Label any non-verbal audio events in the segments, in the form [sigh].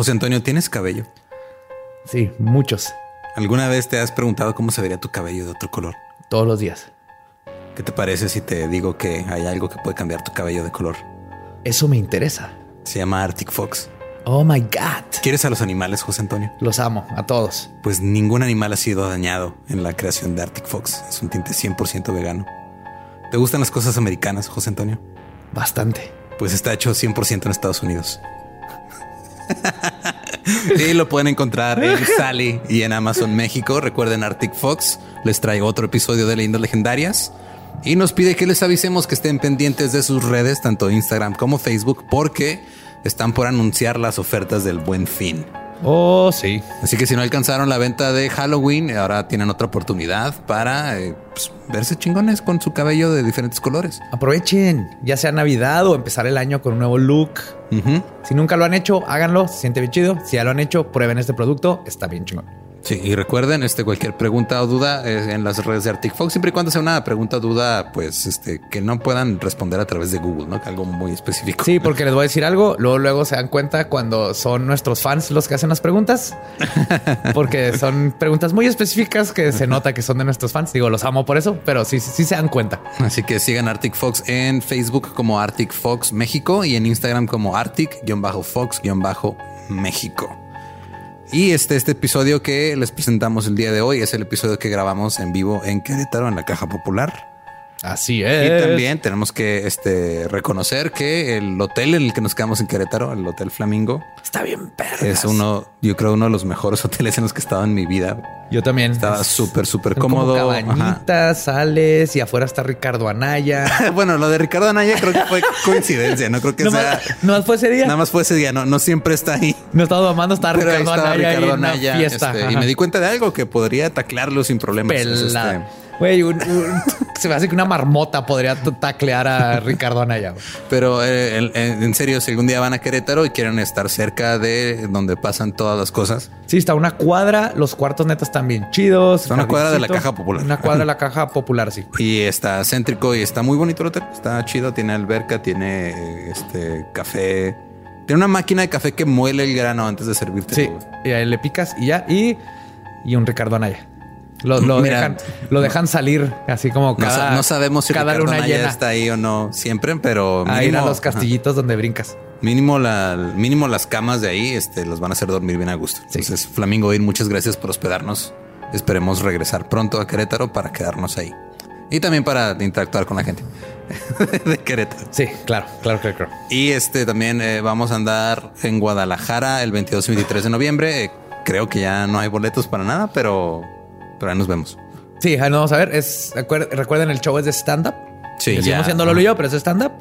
José Antonio, ¿tienes cabello? Sí, muchos. ¿Alguna vez te has preguntado cómo se vería tu cabello de otro color? Todos los días. ¿Qué te parece si te digo que hay algo que puede cambiar tu cabello de color? Eso me interesa. Se llama Arctic Fox. Oh my God. ¿Quieres a los animales, José Antonio? Los amo, a todos. Pues ningún animal ha sido dañado en la creación de Arctic Fox. Es un tinte 100% vegano. ¿Te gustan las cosas americanas, José Antonio? Bastante. Pues está hecho 100% en Estados Unidos. [laughs] y lo pueden encontrar en [laughs] Sally y en Amazon México. Recuerden Arctic Fox. Les traigo otro episodio de Leyendas Legendarias. Y nos pide que les avisemos que estén pendientes de sus redes, tanto Instagram como Facebook, porque están por anunciar las ofertas del buen fin. Oh, sí. Así que si no alcanzaron la venta de Halloween, ahora tienen otra oportunidad para eh, pues, verse chingones con su cabello de diferentes colores. Aprovechen, ya sea Navidad o empezar el año con un nuevo look. Si nunca lo han hecho, háganlo, se siente bien chido. Si ya lo han hecho, prueben este producto, está bien chingón. Sí, y recuerden, este, cualquier pregunta o duda eh, en las redes de Arctic Fox, siempre y cuando sea una pregunta o duda, pues, este, que no puedan responder a través de Google, ¿no? Algo muy específico. Sí, porque les voy a decir algo, luego, luego se dan cuenta cuando son nuestros fans los que hacen las preguntas, [laughs] porque son preguntas muy específicas que se nota que son de nuestros fans. Digo, los amo por eso, pero sí, sí se dan cuenta. Así que sigan Arctic Fox en Facebook como Arctic Fox México y en Instagram como Arctic-Fox-México. Y este, este episodio que les presentamos el día de hoy es el episodio que grabamos en vivo en Querétaro, en la Caja Popular. Así es. Y también tenemos que este, reconocer que el hotel en el que nos quedamos en Querétaro, el Hotel Flamingo, está bien perras. Es uno, yo creo, uno de los mejores [laughs] hoteles en los que he estado en mi vida. Yo también. Estaba súper, súper cómodo. cabañitas, sales y afuera está Ricardo Anaya. [laughs] bueno, lo de Ricardo Anaya creo que fue [laughs] coincidencia. No creo que no sea. Más, no más fue ese día. Nada más fue ese día. No, no siempre está ahí. No estaba amando estar Ricardo Anaya. Ricardo Anaya fiesta. Este, y me di cuenta de algo que podría taclarlo sin problemas. Pelada. Güey, se me hace que una marmota podría taclear a Ricardo Anaya. Pero eh, en serio, si algún día van a Querétaro y quieren estar cerca de donde pasan todas las cosas. Sí, está una cuadra, los cuartos netos están bien chidos. Está una cuadra de la caja popular. Una cuadra de la caja popular, sí. Y está céntrico y está muy bonito el hotel. Está chido, tiene alberca, tiene este café. Tiene una máquina de café que muele el grano antes de servirte. Sí, y ahí le picas y ya. Y, y un Ricardo Anaya. Lo, dejan, lo dejan salir así como cada. No, sabemos si cada luna llena está ahí o no siempre, pero mínimo, ahí a los castillitos donde brincas. Mínimo, la, mínimo las camas de ahí este, los van a hacer dormir bien a gusto. Entonces, Flamingo Ir, muchas gracias por hospedarnos. Esperemos regresar pronto a Querétaro para quedarnos ahí. Y también para interactuar con la gente [laughs] de Querétaro. Sí, claro, claro, claro. claro. Y este también eh, vamos a andar en Guadalajara el 22 y 23 de noviembre. Eh, creo que ya no hay boletos para nada, pero pero ahí nos vemos. Sí, ahí nos vamos a ver. Es, recuerden, el show es de stand-up. Sí, ya. Seguimos haciéndolo yo, pero es stand-up.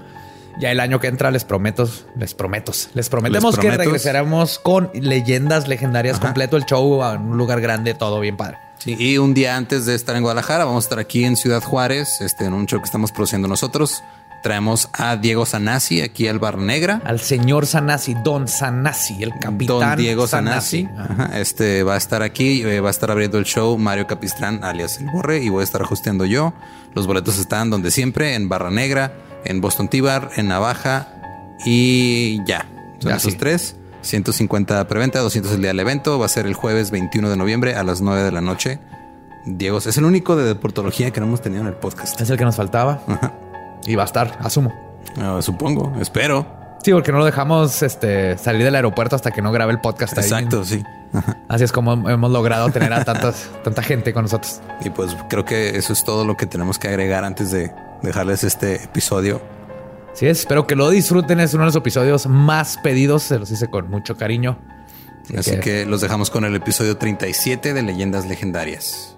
Ya el año que entra les prometo, les prometo, les prometemos que regresaremos con leyendas legendarias completo el show a un lugar grande, todo bien padre. Sí, y un día antes de estar en Guadalajara, vamos a estar aquí en Ciudad Juárez, este, en un show que estamos produciendo nosotros. Traemos a Diego Sanasi aquí al Bar Negra. Al señor Sanasi, Don Sanasi, el capitán. Don Diego Sanasi. Este va a estar aquí, eh, va a estar abriendo el show Mario Capistrán, alias El Borre, y voy a estar ajusteando yo. Los boletos están donde siempre, en Barra Negra, en Boston Tibar, en Navaja y ya. Son esos tres. 150 preventa, 200 el día del evento. Va a ser el jueves 21 de noviembre a las 9 de la noche. Diego es el único de deportología que no hemos tenido en el podcast. Es el que nos faltaba. Ajá. Y va a estar, asumo. Ah, supongo, espero. Sí, porque no lo dejamos este, salir del aeropuerto hasta que no grabe el podcast. Exacto, sí. Así es como hemos logrado tener a tantas, [laughs] tanta gente con nosotros. Y pues creo que eso es todo lo que tenemos que agregar antes de dejarles este episodio. Sí, espero que lo disfruten. Es uno de los episodios más pedidos. Se los hice con mucho cariño. Así, que... que los dejamos con el episodio 37 de Leyendas Legendarias.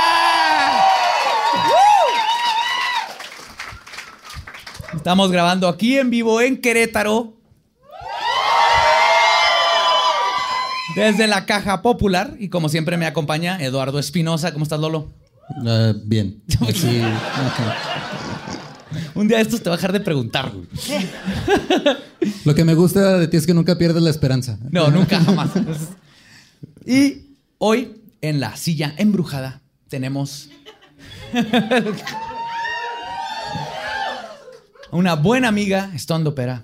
Estamos grabando aquí en vivo en Querétaro. Desde la Caja Popular. Y como siempre me acompaña Eduardo Espinosa. ¿Cómo estás, Lolo? Eh, bien. Sí. Un día de estos te va a dejar de preguntar. [laughs] Lo que me gusta de ti es que nunca pierdes la esperanza. No, nunca, jamás. Y hoy, en la silla embrujada, tenemos [laughs] una buena amiga, estandopera,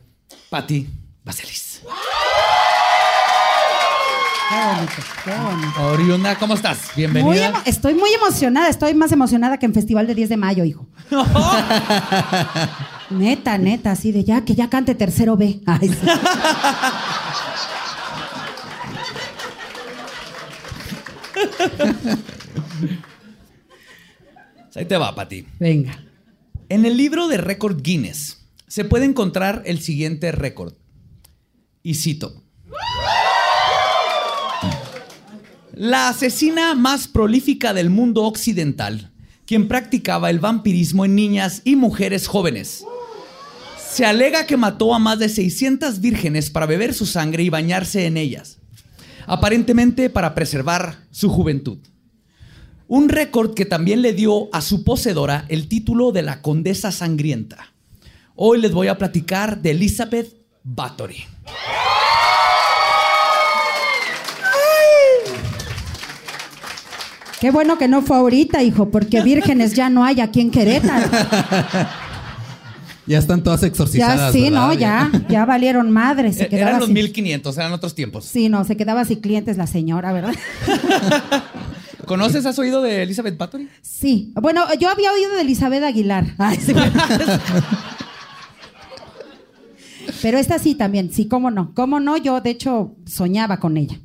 Patti Vaselis. Qué bonito, qué bonito. Oriunda, ¿cómo estás? Muy Bienvenida. emo- estoy muy emocionada, estoy más emocionada que en Festival de 10 de mayo, hijo. [laughs] Neta, neta, así de ya, que ya cante tercero B. Ay, sí. [laughs] Ahí te va, Patti. Venga. En el libro de récord Guinness se puede encontrar el siguiente récord. Y cito. La asesina más prolífica del mundo occidental, quien practicaba el vampirismo en niñas y mujeres jóvenes. Se alega que mató a más de 600 vírgenes para beber su sangre y bañarse en ellas, aparentemente para preservar su juventud. Un récord que también le dio a su poseedora el título de la Condesa Sangrienta. Hoy les voy a platicar de Elizabeth Bathory. Qué bueno que no fue ahorita, hijo, porque vírgenes ya no hay aquí en Querétaro. Ya están todas Ya exorcizadas. sí, ¿verdad? no, ya, ya valieron madre. Se E- quedaba Eran los sin- 1500, eran otros tiempos. Sí, no, se quedaba sin clientes la señora, ¿verdad? [laughs] ¿Conoces, has oído de Elizabeth Bathory? Sí. Bueno, yo había oído de Elizabeth Aguilar. [laughs] Ay, sí. Pero esta sí también, sí, cómo no. Cómo no, yo de hecho soñaba con ella.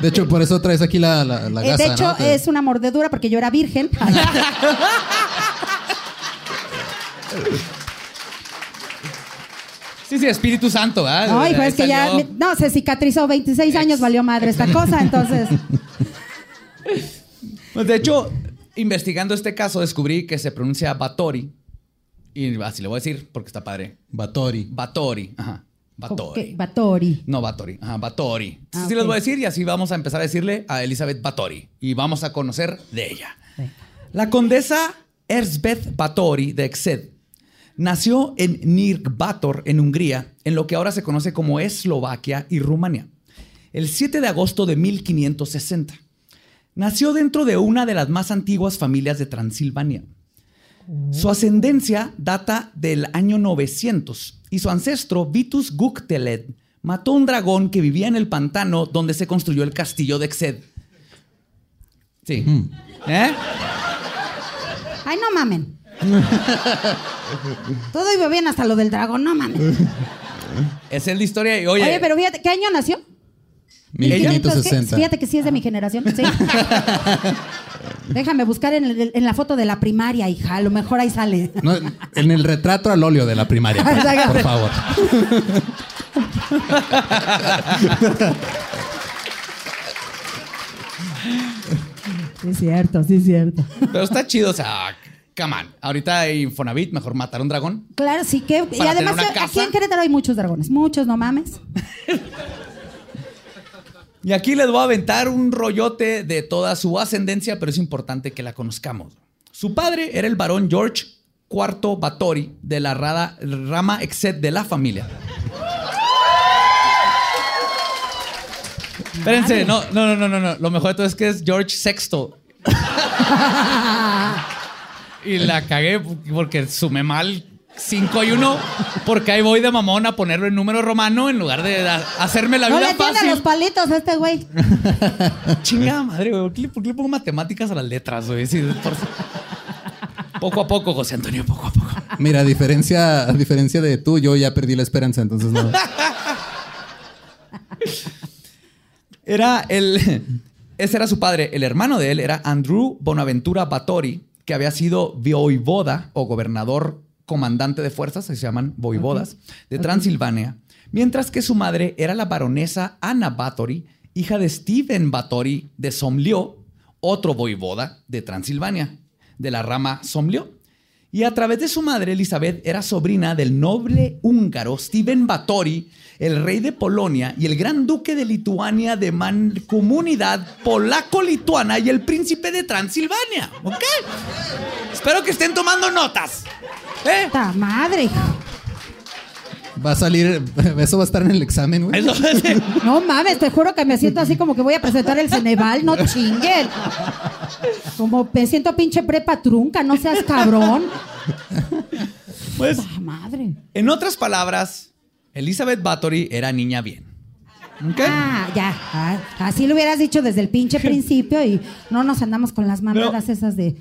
De hecho, por eso traes aquí la, la, la Eh, gasa, de hecho, es una mordedura porque yo era virgen. Sí, sí, Espíritu Santo, ¿verdad? No, hijo, es que ya. no, se cicatrizó 26 años, valió madre esta cosa, entonces. [laughs] Pues, de hecho, investigando este caso, descubrí que se pronuncia Bathory. Y así le voy a decir porque está padre. Batori. Bathory. Ajá. Bathory. ¿Qué? Batori. No, Bathory. Ajá, Bathory. Ah, Así les voy a decir y así vamos a empezar a decirle a Elizabeth Bathory. Y vamos a conocer de ella. La condesa Erzbeth Bathory de Exed nació en Nirgbator, en Hungría, en lo que ahora se conoce como Eslovaquia y Rumania, el 7 de agosto de 1560. Nació dentro de una de las más antiguas familias de Transilvania. Su ascendencia data del año 900 y su ancestro Vitus Gukteled mató un dragón que vivía en el pantano donde se construyó el castillo de Exed. Sí. ¿Eh? Ay, no mamen. Todo iba bien hasta lo del dragón, no mamen. Esa es la historia. Y oye, Oye, pero fíjate, ¿qué año nació? 1560. Fíjate que sí es de mi generación. Sí. [laughs] Déjame buscar en, el- en la foto de la primaria, hija. A lo mejor ahí sale. No, en el retrato al óleo de la primaria, por, favor. Sí, es cierto, sí, es cierto. pero está chido. O sea, come on. Ahorita en Infonavit, mejor matar a un dragón. Claro, sí que. Y además, aquí en Querétaro hay muchos dragones. Muchos, no mames. [laughs] Y aquí les voy a aventar un rollote de toda su ascendencia, pero es importante que la conozcamos. Su padre era el varón George IV Bathory de la rada- rama Exet de la familia. Espérense, no, no, no, no, no, no. Lo mejor de todo es que es George VI. [laughs] y la cagué porque sumé mal 5 y 1 porque ahí voy de mamón a ponerlo en número romano en lugar de hacerme la No le vida fácil. los palitos a este güey. [laughs] Chingada madre, güey. ¿Por qué, le- por qué le pongo matemáticas a las letras, güey? Sí, por- Poco a poco, José Antonio, poco a poco. Mira, a diferencia, a diferencia de tú, yo ya perdí la esperanza, entonces no. [laughs] Era el. Ese era su padre. El hermano de él era Andrew Bonaventura Batori, que había sido voivoda o gobernador comandante de fuerzas, se llaman voivodas, de Transilvania. Mientras que su madre era la baronesa Anna Batory, hija de Stephen Batory de Somlyo, otro voivoda de Transilvania, de la rama Somlyo. Y a través de su madre, Elizabeth era sobrina del noble húngaro Stephen Batory, el rey de Polonia y el gran duque de Lituania de mancomunidad polaco-lituana y el príncipe de Transilvania. ¿Ok? Espero que estén tomando notas. ¿Eh? ¡Ta madre! Va a salir, [laughs] eso va a estar en el examen, güey. Eso [laughs] No mames, te juro que me siento así como que voy a presentar el Ceneval, no chinguen. Como me siento pinche prepa trunca, no seas cabrón. Pues, ¡Ta madre! en otras palabras, Elizabeth Bathory era niña bien. ¿Ok? Ah, ya. ah, así lo hubieras dicho desde el pinche [laughs] principio y no nos andamos con las mamadas esas de.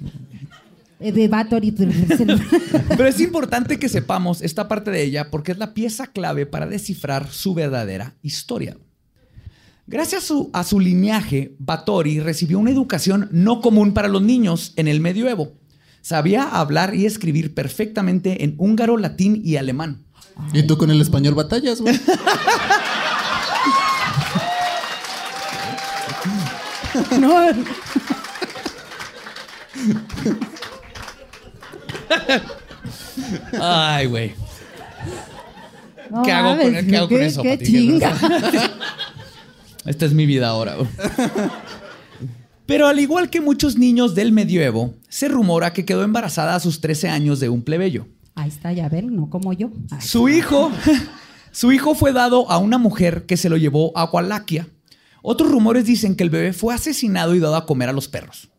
De Bathory. [laughs] Pero es importante que sepamos esta parte de ella porque es la pieza clave para descifrar su verdadera historia. Gracias a su, a su lineaje, Bathory recibió una educación no común para los niños en el medioevo. Sabía hablar y escribir perfectamente en húngaro, latín y alemán. Y tú con el español batallas, güey. No. [laughs] Ay, güey. no ¿Qué hago con- mames, qué hago con qué- eso, Qué Pati? chinga. [laughs] Esta es mi vida ahora. güey. Pero al igual que muchos niños del medioevo, se rumora que quedó embarazada a sus 13 años de un plebeyo. Ahí está, ya ven, no como yo. Ay, Su hijo, [laughs] su hijo fue dado a una mujer que se lo llevó a Walaquia. Otros rumores dicen que el bebé fue asesinado y dado a comer a los perros.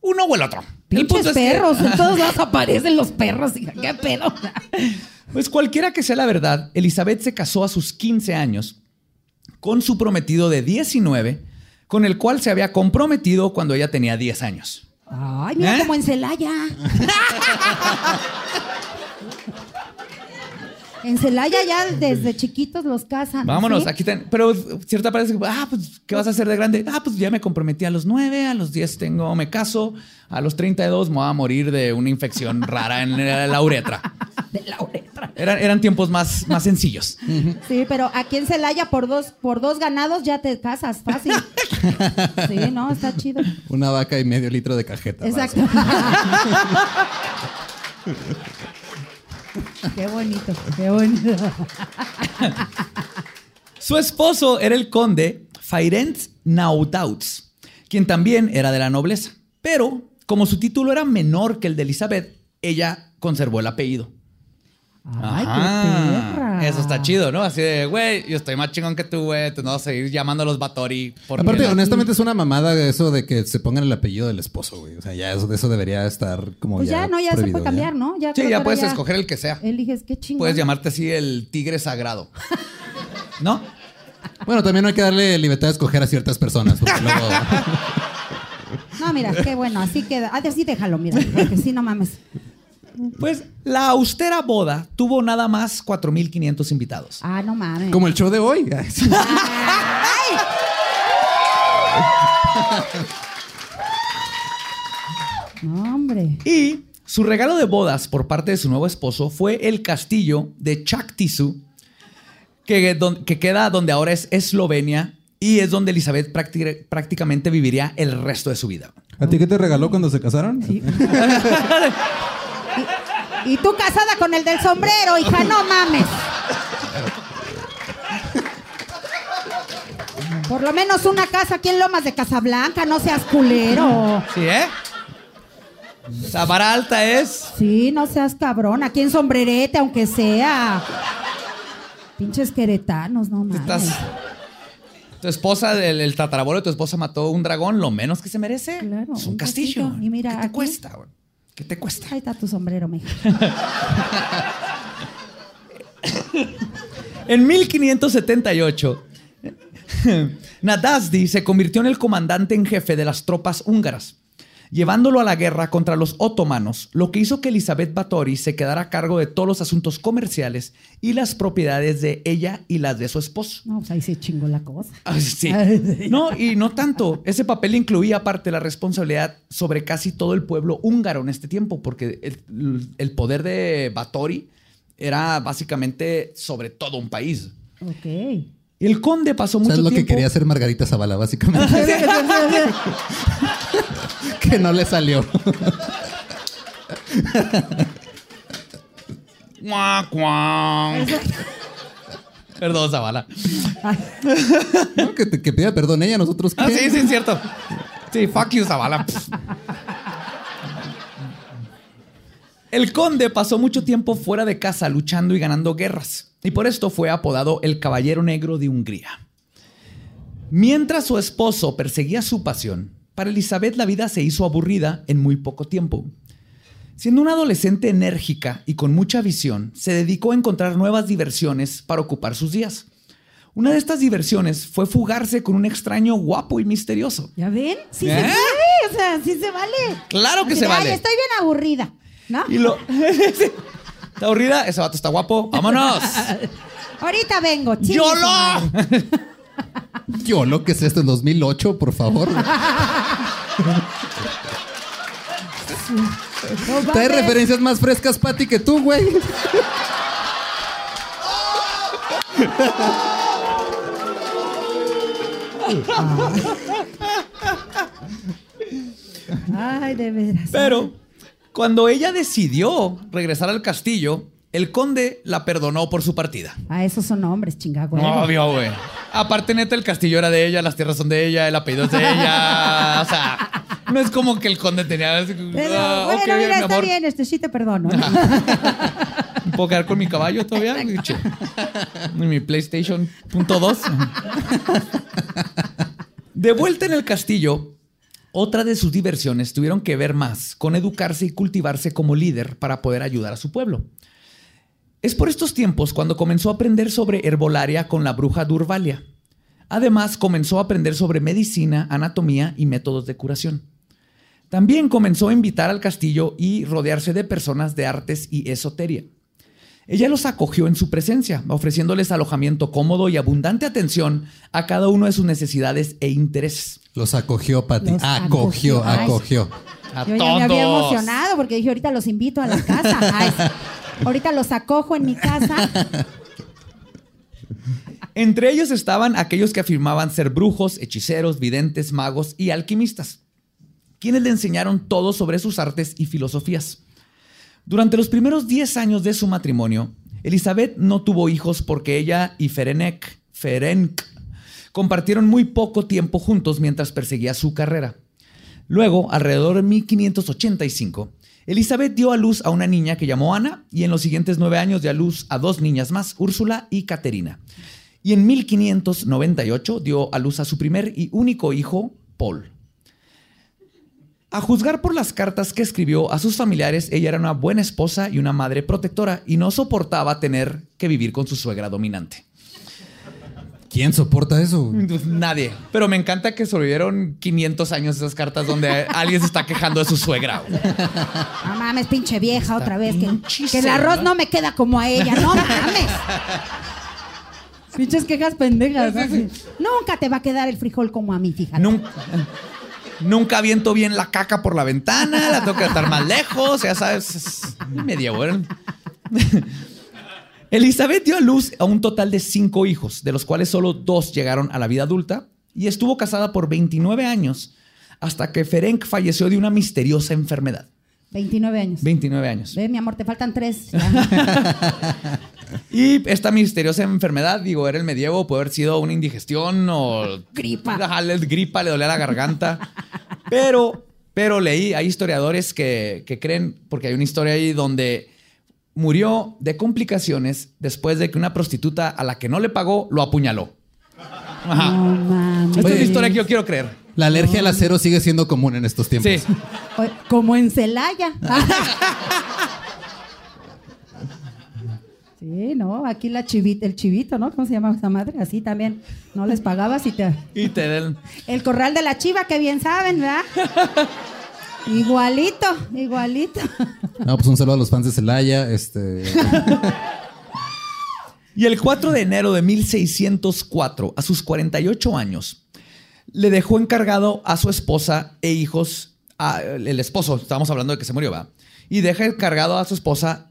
Uno o el otro. Pinches es que- perros, en [laughs] todos lados aparecen los perros, hija, qué pedo. [laughs] Pues cualquiera que sea la verdad, Elizabeth se casó a sus 15 años con su prometido de 19, con el cual se había comprometido cuando ella tenía 10 años. Ay, mira ¿Eh? como en Celaya. [laughs] en Celaya ya desde chiquitos los casan. Vámonos, ¿sí? aquí ten- Pero cierta parece que, ah, pues, ¿qué vas a hacer de grande? Ah, pues ya me comprometí a los 9, a los 10 tengo, me caso, a los 32 me voy a morir de una infección rara en la uretra. [laughs] De la uretra. Eran, eran tiempos más, más sencillos. Sí, pero aquí en Celaya por dos, por dos ganados ya te casas, fácil. [laughs] Sí, no, está chido. Una vaca y medio litro de cajeta. Exacto. [laughs] qué bonito, qué bonito. Su esposo era el conde Feirent Naudauts, quien también era de la nobleza. Pero, como su título era menor que el de Elizabeth, ella conservó el apellido. Ay, Ajá. qué perra. Eso está chido, ¿no? Así de, güey, yo estoy más chingón que tú, güey. Te no vas a seguir llamando a los Batori. Aparte, honestamente, es una mamada eso de que se pongan el apellido del esposo, güey. O sea, ya eso, eso debería estar como Pues ya, no, ya se prohibido, puede cambiar, ¿no? Ya Sí, ya puedes escoger el que sea. Eliges qué chingón. Puedes llamarte así el tigre sagrado. ¿No? Bueno, también no hay que darle libertad de escoger a ciertas personas. Porque [laughs] luego... No, mira, qué bueno, así queda. Ah, así déjalo, mira, porque sí, no mames. Pues la austera boda tuvo nada más 4.500 invitados. Ah, no mames. como el show de hoy. [laughs] No, hombre. Y su regalo de bodas por parte de su nuevo esposo fue el castillo de Chaktisu, que, que queda donde ahora es Eslovenia y es donde Elizabeth prácti- prácticamente viviría el resto de su vida. ¿A ti qué te regaló cuando se casaron? [laughs] [laughs] Y tú casada con el del sombrero, hija, no mames. Por lo menos una casa aquí en Lomas de Casablanca, no seas culero. ¿Sí, eh? La vara alta es... Sí, no seas cabrón. Aquí en sombrerete, aunque sea. Pinches queretanos, no mames. Estás... tu esposa, el, el tatarabuelo de tu esposa mató un dragón, lo menos que se merece Claro, es un, un castillo. castillo. Y mira, ¿Qué te aquí- cuesta? güey? ¿Qué te cuesta? Ahí está tu sombrero, mija. [laughs] En 1578, [laughs] Nadazdi se convirtió en el comandante en jefe de las tropas húngaras, llevándolo a la guerra contra los otomanos, lo que hizo que Elizabeth Báthory se quedara a cargo de todos los asuntos comerciales y las propiedades de ella y las de su esposo. No, pues ahí se chingó la cosa. Ah, sí. [laughs] No, y no tanto. Ese papel incluía aparte la responsabilidad sobre casi todo el pueblo húngaro en este tiempo, porque el, el poder de Báthory era básicamente sobre todo un país. Ok. El conde pasó O mucho sea, es lo que tiempo. quería hacer Margarita Zavala, básicamente. [laughs] [laughs] [laughs] que no le salió. Perdón, Zavala. No, que, te- que pida perdón ella, nosotros qué? Ah, sí, sí, es cierto. Sí, fuck you, Zavala. El conde pasó mucho tiempo fuera de casa luchando y ganando guerras, y por esto fue apodado el Caballero Negro de Hungría. Mientras su esposo perseguía su pasión, para Elizabeth la vida se hizo aburrida en muy poco tiempo. Siendo una adolescente enérgica y con mucha visión, se dedicó a encontrar nuevas diversiones para ocupar sus días. Una de estas diversiones fue fugarse con un extraño guapo y misterioso. ¿Ya ven? Sí ¿Eh? se puede. O sea, sí se vale. Claro que Así se de, "Ay, vale. estoy bien aburrida. ¿No? Y lo... [laughs] ¿Está aburrida? Ese vato está guapo. ¡Vámonos! [laughs] Ahorita vengo, su ¡Yolo! [laughs] Yo lo que es esto en 2008, por favor. No [laughs] Trae referencias más frescas, Pati, que tú, güey. Ay, de veras. Pero cuando ella decidió regresar al castillo, el conde la perdonó por su partida. Ah, esos son hombres, chingagüey. Obvio, güey. Aparte, neta, el castillo era de ella, las tierras son de ella, el apellido es de ella. O sea, no es como que el conde tenía. Pero, Ah, bueno, ok, mira, mi está bien, este sí te perdono. [laughs] ¿Puedo quedar con mi caballo todavía? Y mi PlayStation punto dos. De vuelta en el castillo, otra de sus diversiones tuvieron que ver más con educarse y cultivarse como líder para poder ayudar a su pueblo. Es por estos tiempos cuando comenzó a aprender sobre herbolaria con la bruja Durvalia. Además, comenzó a aprender sobre medicina, anatomía y métodos de curación. También comenzó a invitar al castillo y rodearse de personas de artes y esoteria. Ella los acogió en su presencia, ofreciéndoles alojamiento cómodo y abundante atención a cada uno de sus necesidades e intereses. Los acogió, Pati. Los Acogió, acogió. A Yo ya me había emocionado porque dije, ahorita los invito a la casa. [laughs] Ay. Ahorita los acojo en mi casa. [laughs] Entre ellos estaban aquellos que afirmaban ser brujos, hechiceros, videntes, magos y alquimistas, quienes le enseñaron todo sobre sus artes y filosofías. Durante los primeros 10 años de su matrimonio, Elizabeth no tuvo hijos porque ella y Ferenc, Ferenc compartieron muy poco tiempo juntos mientras perseguía su carrera. Luego, alrededor de 1585, Elizabeth dio a luz a una niña que llamó Ana y en los siguientes nueve años dio a luz a dos niñas más, Úrsula y Caterina. Y en 1598 dio a luz a su primer y único hijo, Paul. A juzgar por las cartas que escribió a sus familiares, ella era una buena esposa y una madre protectora y no soportaba tener que vivir con su suegra dominante. ¿Quién soporta eso? Pues, Nadie. Pero me encanta que sobrevivieron 500 años esas cartas donde alguien se está quejando de su suegra. No mames, pinche vieja, otra vez. Que, el arroz no me queda como a ella. No mames. Pinches quejas pendejas. Nunca te va a quedar el frijol como a mí, fíjate. Nunca, nunca aviento bien la caca por la ventana, la tengo que estar más lejos, ya sabes. es media buena. Elizabeth dio a luz a un total de cinco hijos, de los cuales solo dos llegaron a la vida adulta, y estuvo casada por 29 años hasta que Ferenc falleció de una misteriosa enfermedad. 29 años. 29 años. Ve, mi amor, te faltan tres. [laughs] [laughs] Y esta misteriosa enfermedad, digo, era el medievo, puede haber sido una indigestión o Gripa. [laughs] Gripa, le dolía la garganta. Pero, pero leí, hay historiadores que, que creen, porque hay una historia ahí donde murió de complicaciones después de que una prostituta a la que no le pagó lo apuñaló. Ajá. No mames. Esta es la historia que yo quiero creer. La alergia al acero sigue siendo común en estos tiempos. Sí. Como en Celaya. [laughs] Sí, no, aquí la chivita, el chivito, ¿no? ¿Cómo se llama esa madre? Así también. No les pagabas y te. Y te den. El corral de la chiva, que bien saben, ¿verdad? [laughs] igualito, igualito. No, pues un saludo a los fans de Celaya. Este. Y el 4 de enero de 1604, a sus 48 años, le dejó encargado a su esposa e hijos, a- el esposo, estábamos hablando de que se murió, ¿va? Y deja encargado a su esposa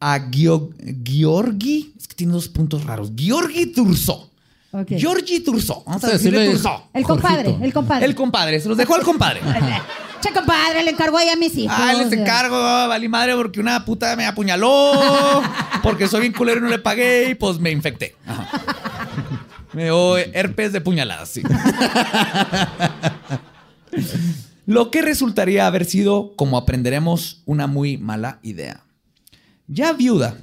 a Gio- Georgi, es que tiene dos puntos raros, Georgi Turso. Ok. Georgi Turso. Vamos a decirle decirle- Turso. El compadre, Jorgito. el compadre. El compadre, se los dejó al compadre. [laughs] Compadre, le encargó ahí a mis hijos. Ah, les encargo, valí madre porque una puta me apuñaló, porque soy bien culero y no le pagué y pues me infecté. Ajá. Me dio herpes de puñaladas, sí. Lo que resultaría haber sido, como aprenderemos, una muy mala idea. Ya viuda,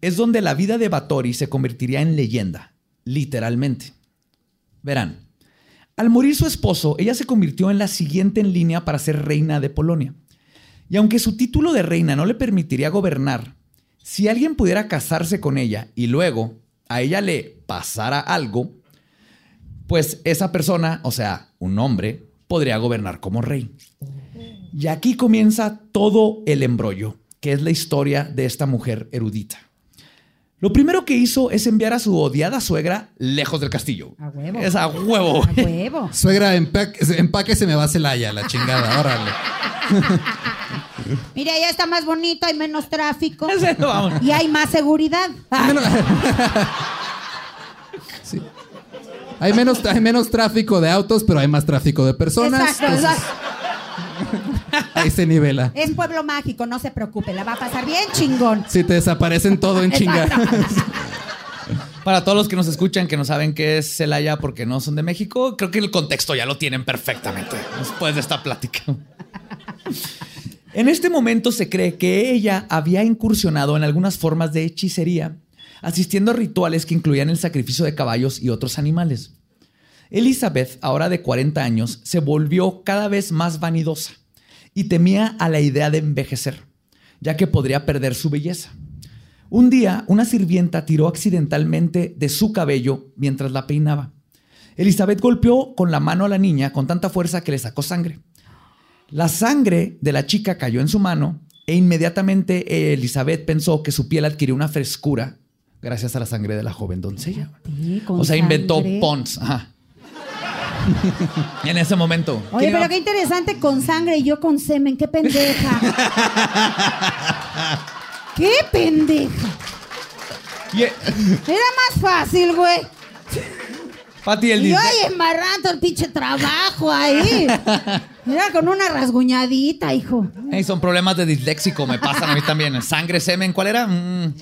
es donde la vida de Batory se convertiría en leyenda, literalmente. Verán, al morir su esposo, ella se convirtió en la siguiente en línea para ser reina de Polonia. Y aunque su título de reina no le permitiría gobernar, si alguien pudiera casarse con ella y luego a ella le pasara algo, pues esa persona, o sea, un hombre, podría gobernar como rey. Y aquí comienza todo el embrollo, que es la historia de esta mujer erudita. Lo primero que hizo es enviar a su odiada suegra lejos del castillo. A huevo. Es a huevo. A huevo. [laughs] Suegra, empaque, empaque se me va a Celaya, la chingada. Órale. [laughs] Mira, ya está más bonito, hay menos tráfico. [laughs] Vamos. Y hay más seguridad. Sí. Hay menos, hay menos tráfico de autos, pero hay más tráfico de personas. Exacto, entonces, exacto. Ahí se nivela. Es pueblo mágico, no se preocupe, la va a pasar bien chingón. Si te desaparecen todo en chinga. [laughs] Para todos los que nos escuchan que no saben qué es Celaya porque no son de México, creo que el contexto ya lo tienen perfectamente después de esta plática. En este momento se cree que ella había incursionado en algunas formas de hechicería, asistiendo a rituales que incluían el sacrificio de caballos y otros animales. Elizabeth, ahora de 40 años, se volvió cada vez más vanidosa y temía a la idea de envejecer, ya que podría perder su belleza. Un día, una sirvienta tiró accidentalmente de su cabello mientras la peinaba. Elizabeth golpeó con la mano a la niña con tanta fuerza que le sacó sangre. La sangre de la chica cayó en su mano e inmediatamente Elizabeth pensó que su piel adquirió una frescura gracias a la sangre de la joven doncella. Sí, O sea, inventó sangre. Pons. Ajá. [laughs] en ese momento. Oye, ¿Quién pero qué interesante con sangre y yo con semen, qué pendeja. [laughs] qué pendeja. Era más fácil, güey. Pati, el Y yo embarrando el pinche trabajo ahí. Mira, con una rasguñadita, hijo. Ey, son problemas de disléxico, me pasan a mí también. Sangre, semen, ¿cuál era? Mm.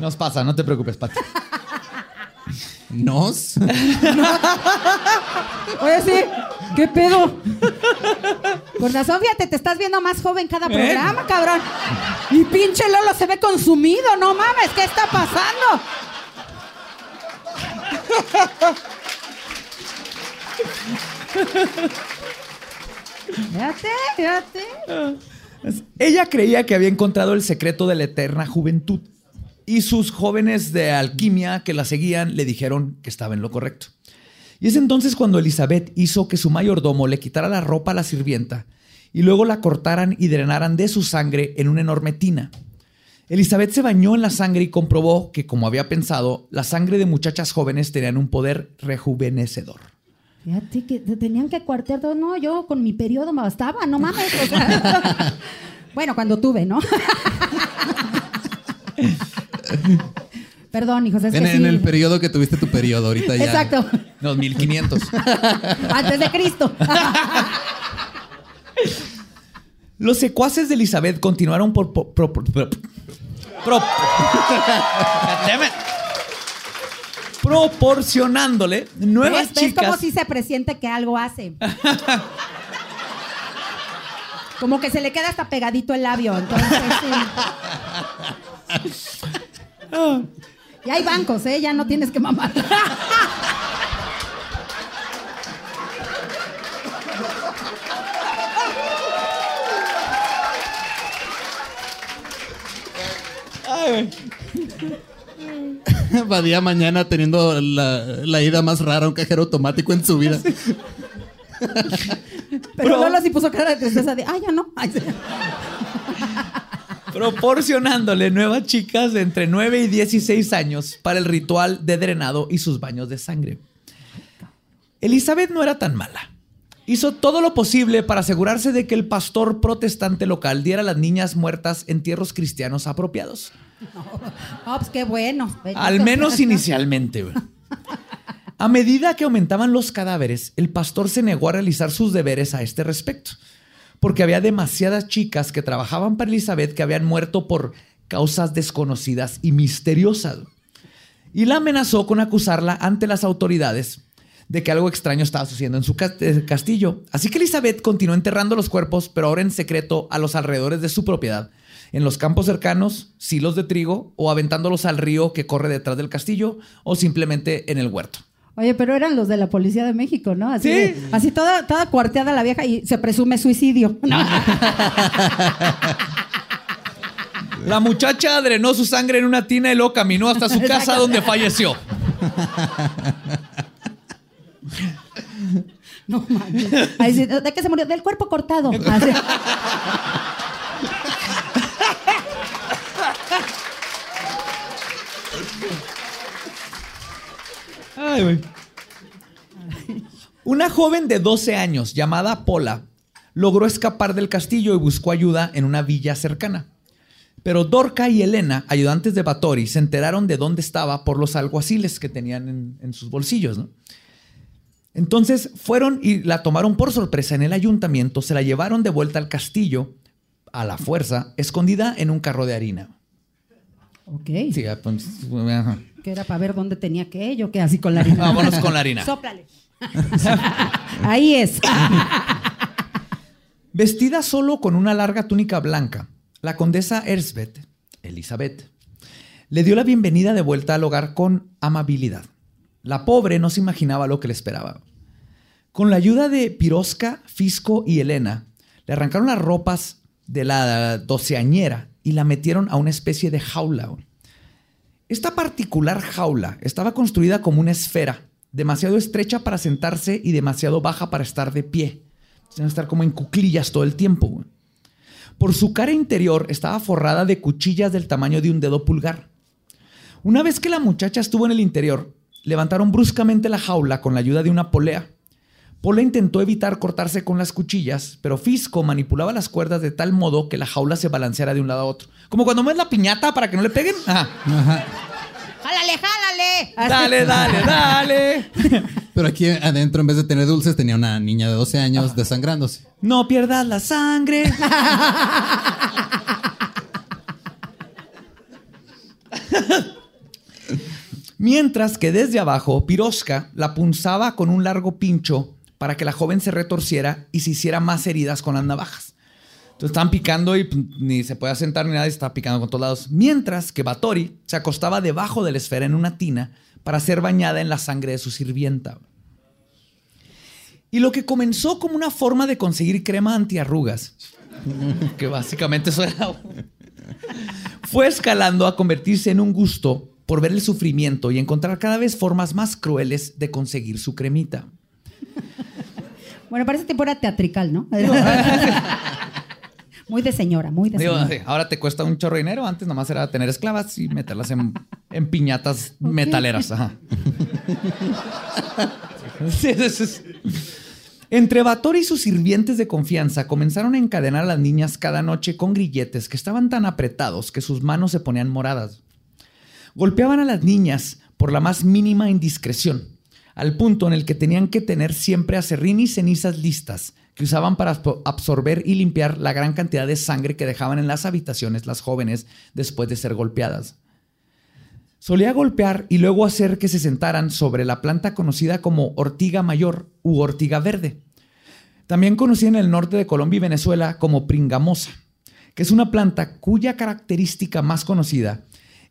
Nos pasa, no te preocupes, Pati. Nos. [laughs] Oye, sí, ¿qué pedo? Con razón, fíjate, te estás viendo más joven cada ¿Eh? programa, cabrón. Y pinche Lolo se ve consumido, no mames, ¿qué está pasando? Fíjate, fíjate. Ella creía que había encontrado el secreto de la eterna juventud. Y sus jóvenes de alquimia que la seguían le dijeron que estaba en lo correcto. Y es entonces cuando Elizabeth hizo que su mayordomo le quitara la ropa a la sirvienta y luego la cortaran y drenaran de su sangre en una enorme tina. Elizabeth se bañó en la sangre y comprobó que, como había pensado, la sangre de muchachas jóvenes tenían un poder rejuvenecedor. Fíjate que te tenían que cuartear todo. No, yo con mi periodo me bastaba, no mames. o sea. [laughs] bueno, cuando tuve, ¿no? [laughs] [laughs] Perdón, hijos, es En, que en sí. el periodo que tuviste tu periodo, ahorita ya. Exacto. Los 1500. [laughs] Antes de Cristo. [laughs] Los secuaces de Elizabeth continuaron por... por- por- por- por- pro- Damn it. proporcionándole nuevas ¿Ves? ¿Ves chicas. cómo si se presiente que algo hace? Como que se le queda hasta pegadito el labio. Entonces, sí. Ya hay bancos, ¿eh? Ya no tienes que mamar. Badía mañana teniendo la, la ida más rara a un cajero automático en su vida. Pero Lolo sí puso cara de tristeza de, ah, ya no. Ay, sí. Proporcionándole nuevas chicas de entre 9 y 16 años para el ritual de drenado y sus baños de sangre. Elizabeth no era tan mala. Hizo todo lo posible para asegurarse de que el pastor protestante local diera a las niñas muertas entierros cristianos apropiados. No, pues qué bueno. Al menos inicialmente. A medida que aumentaban los cadáveres, el pastor se negó a realizar sus deberes a este respecto, porque había demasiadas chicas que trabajaban para Elizabeth que habían muerto por causas desconocidas y misteriosas. Y la amenazó con acusarla ante las autoridades de que algo extraño estaba sucediendo en su eh, castillo. Así que Elizabeth continuó enterrando los cuerpos, pero ahora en secreto a los alrededores de su propiedad, en los campos cercanos, silos de trigo, o aventándolos al río que corre detrás del castillo, o simplemente en el huerto. Oye, pero eran los de la Policía de México, ¿no? Así, Sí. de- así toda, toda cuarteada la vieja y se presume suicidio. No. [laughs] La muchacha drenó su sangre en una tina y luego caminó hasta su casa donde falleció. [laughs] No mames. ¿De qué se murió? Del cuerpo cortado. [laughs] Ay, güey. Una joven de 12 años llamada Pola logró escapar del castillo y buscó ayuda en una villa cercana. Pero Dorca y Elena, ayudantes de Batori, se enteraron de dónde estaba por los alguaciles que tenían en, en sus bolsillos. ¿no? Entonces fueron y la tomaron por sorpresa en el ayuntamiento, se la llevaron de vuelta al castillo a la fuerza, escondida en un carro de harina. Ok. Sí, pues, ajá. Que era para ver dónde tenía que ello, que así con la harina. Vámonos con la harina. Sóplale. Ahí es. Vestida solo con una larga túnica blanca, la condesa Ersbeth, Elizabeth, le dio la bienvenida de vuelta al hogar con amabilidad. La pobre no se imaginaba lo que le esperaba. Con la ayuda de Pirosca, Fisco y Elena, le arrancaron las ropas de la doceañera y la metieron a una especie de jaula. Esta particular jaula estaba construida como una esfera, demasiado estrecha para sentarse y demasiado baja para estar de pie. Que estar como en cuclillas todo el tiempo. Por su cara interior estaba forrada de cuchillas del tamaño de un dedo pulgar. Una vez que la muchacha estuvo en el interior, levantaron bruscamente la jaula con la ayuda de una polea. Pola intentó evitar cortarse con las cuchillas, pero Fisco manipulaba las cuerdas de tal modo que la jaula se balanceara de un lado a otro. Como cuando mueves la piñata para que no le peguen. Ajá. ¡Jálale, jálale! Dale, dale, [laughs] dale. Pero aquí adentro, en vez de tener dulces, tenía una niña de 12 años desangrándose. No pierdas la sangre. [laughs] Mientras que desde abajo, Pirosca la punzaba con un largo pincho para que la joven se retorciera y se hiciera más heridas con las navajas. Entonces estaban picando y pues, ni se podía sentar ni nada y estaba picando con todos lados. Mientras que Batori se acostaba debajo de la esfera en una tina para ser bañada en la sangre de su sirvienta. Y lo que comenzó como una forma de conseguir crema antiarrugas, [laughs] que básicamente eso fue escalando a convertirse en un gusto por ver el sufrimiento y encontrar cada vez formas más crueles de conseguir su cremita. Bueno, parece tiempo era teatrical, ¿no? [laughs] Muy de señora, muy de Digo, señora. sí, ahora te cuesta un chorro de dinero. Antes nomás era tener esclavas y meterlas en, en piñatas metaleras. Ajá. Sí. Entre Bator y sus sirvientes de confianza comenzaron a encadenar a las niñas cada noche con grilletes que estaban tan apretados que sus manos se ponían moradas. Golpeaban a las niñas por la más mínima indiscreción, al punto en el que tenían que tener siempre acerrín y cenizas listas que usaban para absor- absorber y limpiar la gran cantidad de sangre que dejaban en las habitaciones las jóvenes después de ser golpeadas. Solía golpear y luego hacer que se sentaran sobre la planta conocida como ortiga mayor u ortiga verde, también conocida en el norte de Colombia y Venezuela como pringamosa, que es una planta cuya característica más conocida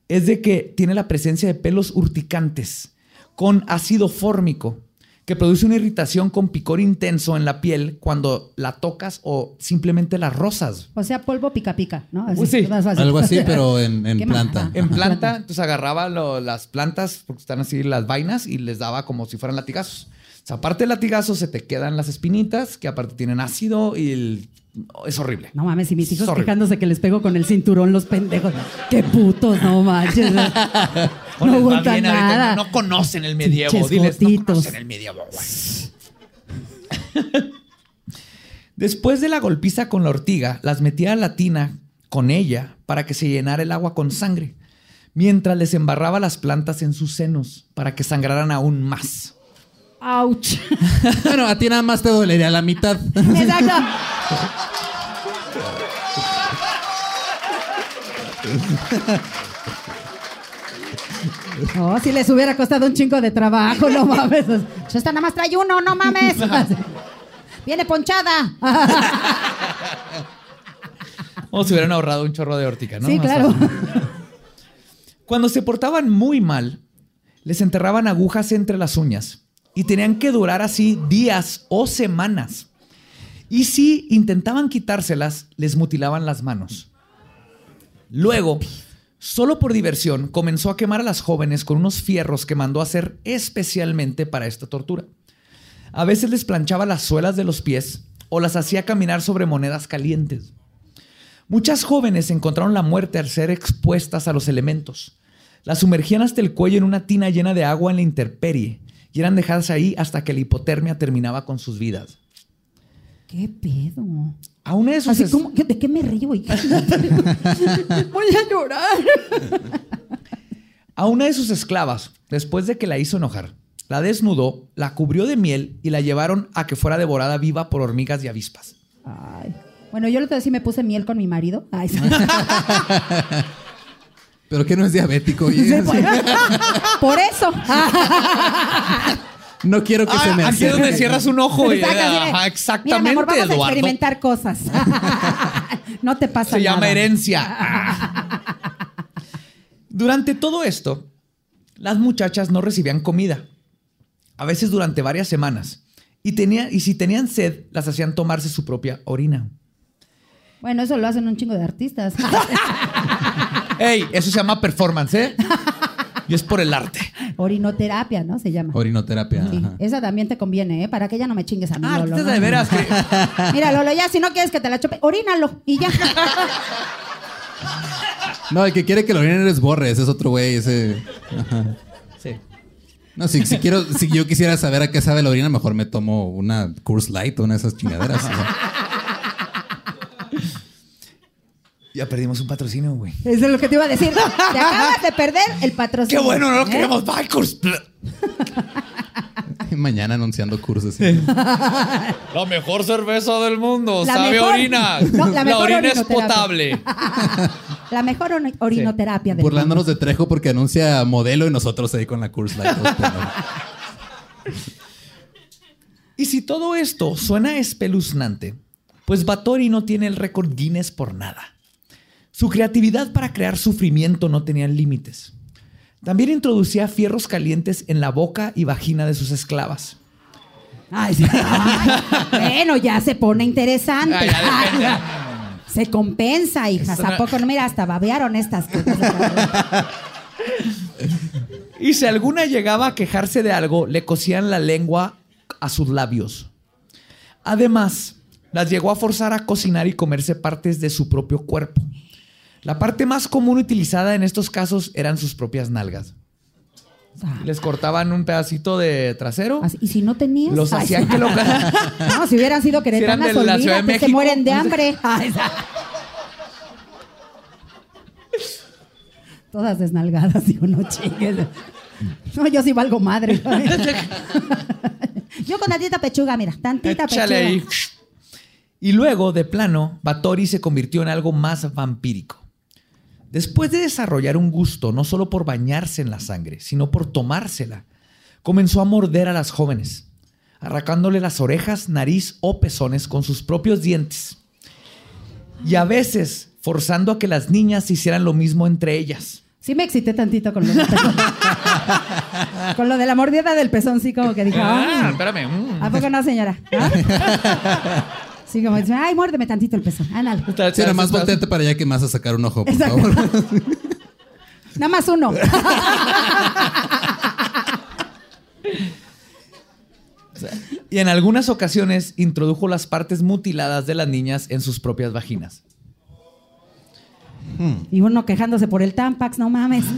es de que tiene la presencia de pelos urticantes con ácido fórmico que produce una irritación con picor intenso en la piel cuando la tocas o simplemente la rozas. O sea, polvo pica pica, ¿no? Así, Pues sí, más fácil. Algo así, [laughs] pero en, planta. Ajá. En planta, entonces agarraba lo- las plantas, porque están así las vainas, y les daba como si fueran latigazos. O sea, aparte del latigazo, se te quedan las espinitas, que aparte tienen ácido y el- es horrible. No mames, y mis hijos quejándose que les pego con el cinturón los pendejos. Qué putos, no manches. [laughs] No aguantan nada. No, no conocen el medievo. Diles, no conocen el medievo, güey. Después de la golpiza con la ortiga, las metía a la tina con ella para que se llenara el agua con sangre, mientras les embarraba las plantas en sus senos para que sangraran aún más. Ouch. [laughs] Bueno, a ti nada más te dolería la mitad. Exacto. [laughs] No, si les hubiera costado un chingo de trabajo, no mames. Esta nada más trae uno, no mames. Viene ponchada. O se hubieran ahorrado un chorro de órtica, ¿no? Sí, claro. Cuando se portaban muy mal, les enterraban agujas entre las uñas y tenían que durar así días o semanas. Y si intentaban quitárselas, les mutilaban las manos. Luego, solo por diversión, comenzó a quemar a las jóvenes con unos fierros que mandó hacer especialmente para esta tortura. A veces les planchaba las suelas de los pies o las hacía caminar sobre monedas calientes. Muchas jóvenes encontraron la muerte al ser expuestas a los elementos. Las sumergían hasta el cuello en una tina llena de agua en la intemperie y eran dejadas ahí hasta que la hipotermia terminaba con sus vidas. ¿Qué pedo? A una de sus Así es- como, ¿de qué me río? [laughs] Voy a llorar. A una de sus esclavas, después de que la hizo enojar, la desnudó, la cubrió de miel y la llevaron a que fuera devorada viva por hormigas y avispas. Ay. Bueno, yo otro día sí me puse miel con mi marido. Ay, sí. [laughs] Pero que no es diabético. oye. Sí, por, [laughs] por eso. No quiero que se me Ah, aquí es donde cierras un ojo. y- Ajá, Mira, mi exactamente, amor, vamos a Eduardo. experimentar cosas. [laughs] no te pasa Se nada. llama herencia. [laughs] durante todo esto, las muchachas no recibían comida. A veces durante varias semanas. Y, tenía, y si tenían sed, las hacían tomarse su propia orina. Bueno, eso lo hacen un chingo de artistas. [laughs] ¡Ey! Eso se llama performance, ¿eh? Y es por el arte. [laughs] Orinoterapia, ¿no? Se llama. Orinoterapia. Sí, ajá. esa también te conviene, ¿eh? Para que ya no me chingues a mí, Ah, Lolo. ¿no? de veras que... [laughs] Mira, Lolo, ya si no quieres que te la chope, orínalo y ya. [laughs] No, el que quiere que lo orinen es Borre. Ese es otro güey. Ese... Ajá. Sí. No, si, si quiero, si yo quisiera saber a qué sabe la orina, mejor me tomo una Curse Light o una de esas chingaderas. o sea. Ya perdimos un patrocinio, güey. Eso es lo que te iba a decir. Te [laughs] acabas de perder el ¡Qué patrocinio. bueno! No lo ¿eh? queremos. ¡Bye, Kurs! [laughs] Mañana anunciando cursos. [laughs] La mejor cerveza del mundo. La sabe mejor- orina. No, la la mejor orina es orinoterapia. potable. La mejor ori- orinoterapia del Burlándonos de Trejo porque anuncia modelo y nosotros ahí con la Curse Light. Y si todo esto suena espeluznante, pues Batori no tiene el récord Guinness por nada. Su creatividad para crear sufrimiento no tenía límites. También introducía fierros calientes en la boca y vagina de sus esclavas. Ay, sí. Ay, [laughs] bueno, ya se pone interesante. Ay, ya [laughs] se compensa, hijas. ¿A poco no? Mira, hasta babearon estas cosas. [laughs] Y si alguna llegaba a quejarse de algo, le cosían la lengua a sus labios. Además, las llegó a forzar a cocinar y comerse partes de su propio cuerpo. La parte más común utilizada en estos casos eran sus propias nalgas. Les cortaban un pedacito de trasero. Así, Y si no tenías. Los hacían que lo- [laughs] No, si hubieran sido [laughs] queretanas, la de olvídate, se México. mueren de hambre. [laughs] Ay, Todas desnalgadas, digo, no chingues. No, yo sí valgo madre. Yo con tantita pechuga, mira, tantita Échale pechuga. ahí. Y luego, de plano, Batori se convirtió en algo más vampírico. Después de desarrollar un gusto no solo por bañarse en la sangre, sino por tomársela, comenzó a morder a las jóvenes, arrancándole las orejas, nariz o pezones con sus propios dientes. Y a veces forzando a que las niñas hicieran lo mismo entre ellas. Sí me excité tantito con lo del pezón. [laughs] con lo de la mordida del pezón, sí, como que dije, Ah, "Ay, espérame. mm. ¿a poco no, señora? ¿Ah? [laughs] Sí, como dice, ay, muérdeme tantito el pezón. Ándale. Sí, está- volteate para allá que me vas a sacar un ojo, por Exacto. favor. [laughs] Nada más uno. [laughs] Y en algunas ocasiones introdujo las partes mutiladas de las niñas en sus propias vaginas. y uno quejándose por el Tampax, no mames. [laughs]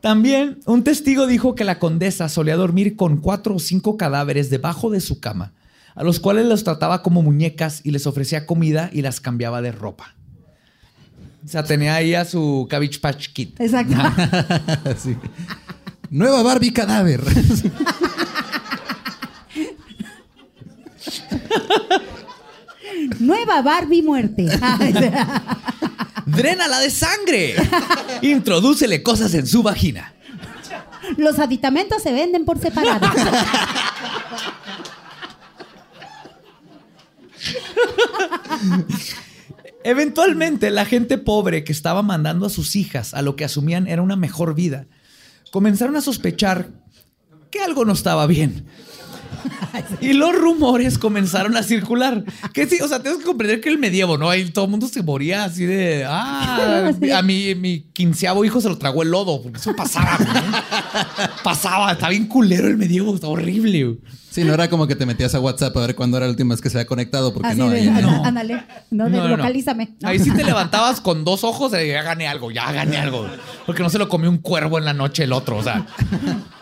También un testigo dijo que la condesa solía dormir con cuatro o cinco cadáveres debajo de su cama, a los cuales los trataba como muñecas y les ofrecía comida y las cambiaba de ropa. O sea, tenía ahí a su Cabbage Patch Kid. Exacto. [laughs] Sí. Nueva Barbie cadáver. [laughs] Nueva Barbie muerte. [laughs] ¡Drénala de sangre! Introdúcele cosas en su vagina. Los aditamentos se venden por separado. Eventualmente, la gente pobre que estaba mandando a sus hijas a lo que asumían era una mejor vida, comenzaron a sospechar que algo no estaba bien. [laughs] Y los rumores comenzaron a circular. Que sí, o sea, tenemos que comprender que el medievo, ¿no? Ahí todo el mundo se moría así de, ah, [laughs] Sí. a mí mi quinceavo hijo se lo tragó el lodo, porque eso pasaba. güey. Pasaba, estaba bien culero el medievo, está horrible. güey. Sí, no era como que te metías a WhatsApp a ver cuándo era la última vez que se había conectado, porque Así no, de, "Anda- no. ándale. No, No, no, no. localízame. No. Ahí sí te [laughs] levantabas con dos ojos y ya gané algo, ya gané algo. Porque no se lo comió un cuervo en la noche el otro, o sea.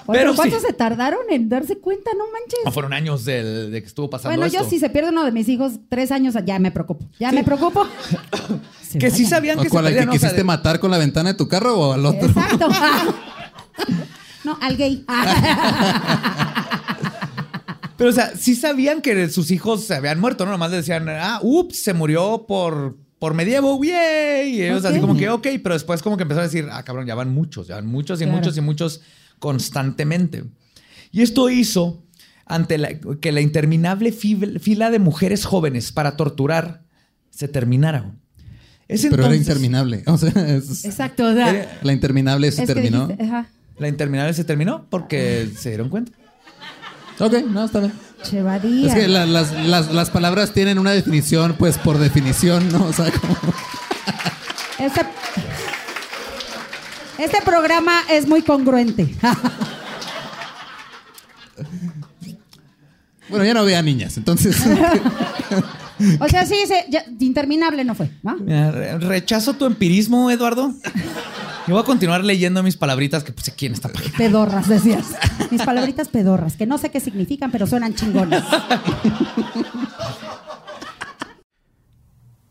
Oye, pero ¿Cuánto sí. se tardaron en darse cuenta? No manches. No fueron años del- de que estuvo pasando Bueno, esto. yo si se pierde uno de mis hijos tres años, ya me preocupo. Ya me preocupo. [coughs] Se Que sí sabían ¿O que se cuál, al que perdían, o sea, quisiste de- matar con la ventana de tu carro o al otro? Exacto. [laughs] [laughs] no, al gay. [laughs] Pero, o sea, sí sabían que sus hijos se habían muerto, ¿no? Nomás le decían, ah, ups, se murió por, por medievo, yay. Y ellos así como que, ok, pero después como que empezaron a decir, ah, cabrón, ya van muchos, ya van muchos y Claro. muchos y muchos constantemente. Y esto hizo ante la, que la interminable fil- fila de mujeres jóvenes para torturar se terminara. Ese Pero era interminable. [laughs] O sea, es- Exacto. o sea, Era- la interminable se es terminó. dijiste, ajá. La interminable se terminó porque se dieron cuenta. Ok, no, está bien. Chevadía. Es que la- las, las- las palabras tienen una definición, pues por definición, ¿no? O sea, como... Este, este programa es muy congruente. [laughs] Bueno, ya no veía niñas, entonces. [laughs] o sea, sí, se- ya- interminable no fue. ¿va? Mira, re- rechazo tu empirismo, Eduardo. Yo voy a continuar leyendo mis palabritas que puse aquí en esta página. Pedorras, decías. Mis palabritas pedorras, que no sé qué significan, pero suenan chingonas. [laughs]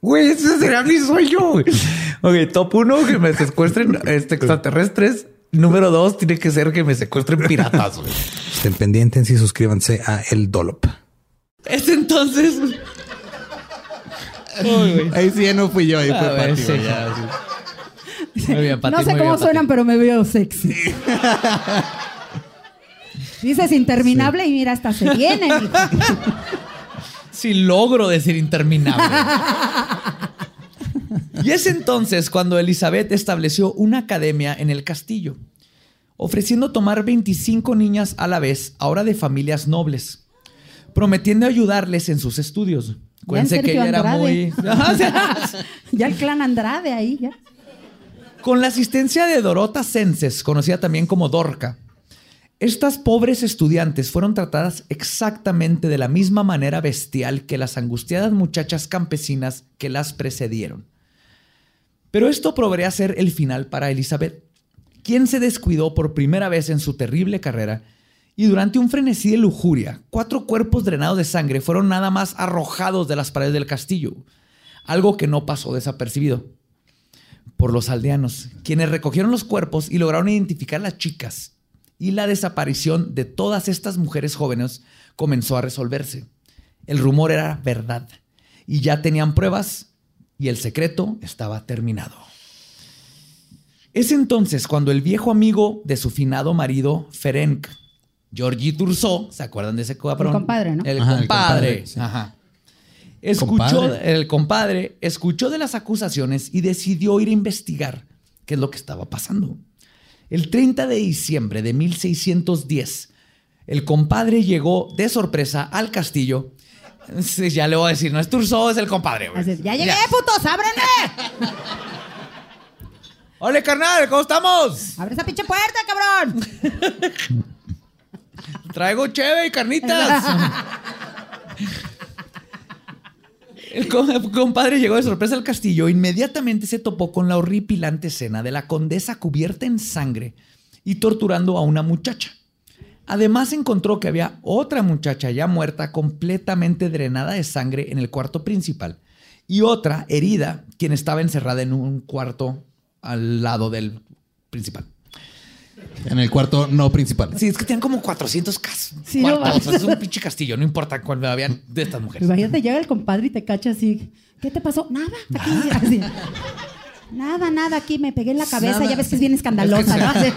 Güey, ese será mi sueño. güey. Ok, top uno, que me secuestren este, extraterrestres. Número dos, tiene que ser que me secuestren piratas. güey. Estén pendientes y suscríbanse a El Dolop. Es entonces. Uy, ahí sí ya no fui yo, ahí Ah, fue güey, Pati, sí. güey, ya, sí. Muy bien, Pati, no sé muy cómo bien, suenan, Pati. pero me veo sexy. Dices interminable y mira, hasta se vienen. hijo. [laughs] Si logro decir interminable. [laughs] y es entonces cuando Elizabeth estableció una academia en el castillo, ofreciendo tomar 25 niñas a la vez, ahora de familias nobles, prometiendo ayudarles en sus estudios. Cuéntense que ella era Andrade. muy... [laughs] Ya el clan Andrade ahí, ya. Con la asistencia de Dorota Senses, conocida también como Dorca, Estas pobres estudiantes fueron tratadas exactamente de la misma manera bestial que las angustiadas muchachas campesinas que las precedieron. Pero esto probaría ser el final para Elizabeth, quien se descuidó por primera vez en su terrible carrera y durante un frenesí de lujuria, cuatro cuerpos drenados de sangre fueron nada más arrojados de las paredes del castillo, algo que no pasó desapercibido por los aldeanos, quienes recogieron los cuerpos y lograron identificar a las chicas y la desaparición de todas estas mujeres jóvenes comenzó a resolverse. El rumor era verdad y ya tenían pruebas y el secreto estaba terminado. Es entonces cuando el viejo amigo de su finado marido, Ferenc, Georgie Turso, ¿se acuerdan de ese cabrón? El compadre, ¿no? El Ajá, el compadre. compadre, sí. Ajá. Escuchó, Compadre. el compadre escuchó de las acusaciones y decidió ir a investigar qué es lo que estaba pasando. El 30 de diciembre de 1610, el compadre llegó de sorpresa al castillo. Sí, ya le voy a decir, no es Turso, es el compadre. güey. Así, ya llegué, putos, ábrenme. Hola, [laughs] carnal, ¿cómo estamos? Abre esa pinche puerta, cabrón. [laughs] Traigo cheve y carnitas. [laughs] El co- compadre llegó de sorpresa al castillo. Inmediatamente se topó con la horripilante escena de la condesa cubierta en sangre y torturando a una muchacha. Además encontró que había otra muchacha ya muerta, completamente drenada de sangre en el cuarto principal, y otra herida, quien estaba encerrada en un cuarto al lado del principal. En el cuarto no principal. Sí, es que tenían como 400 cas- Sí, no cuartos. mames. es un pinche castillo, no importa cuál habían de estas mujeres. Imagínate, llega el compadre y te cacha así. ¿Qué te pasó? Nada, aquí, así. Nada, nada, aquí me pegué en la cabeza. Nada. Ya ves que es bien escandalosa, ¿no? [laughs]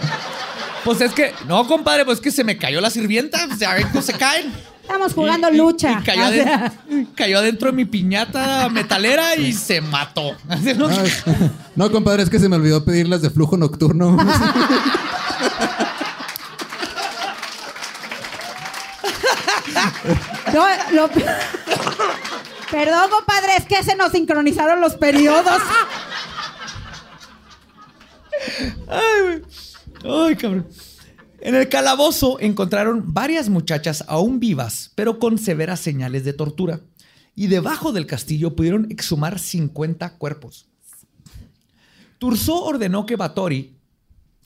Pues es que, no, compadre, pues es que se me cayó la sirvienta. O sea, ¿cómo se caen? Estamos jugando Y- y- lucha. y cayó, O sea, aden- cayó adentro de mi piñata metalera y se mató. [laughs] No, compadre, es que se me olvidó pedir las de flujo nocturno. [laughs] [laughs] Perdón, compadre, es que se nos sincronizaron los periodos. Ay, cabrón. En el calabozo encontraron varias muchachas aún vivas, pero con severas señales de tortura. Y debajo del castillo pudieron exhumar 50 cuerpos. Turso ordenó que Batori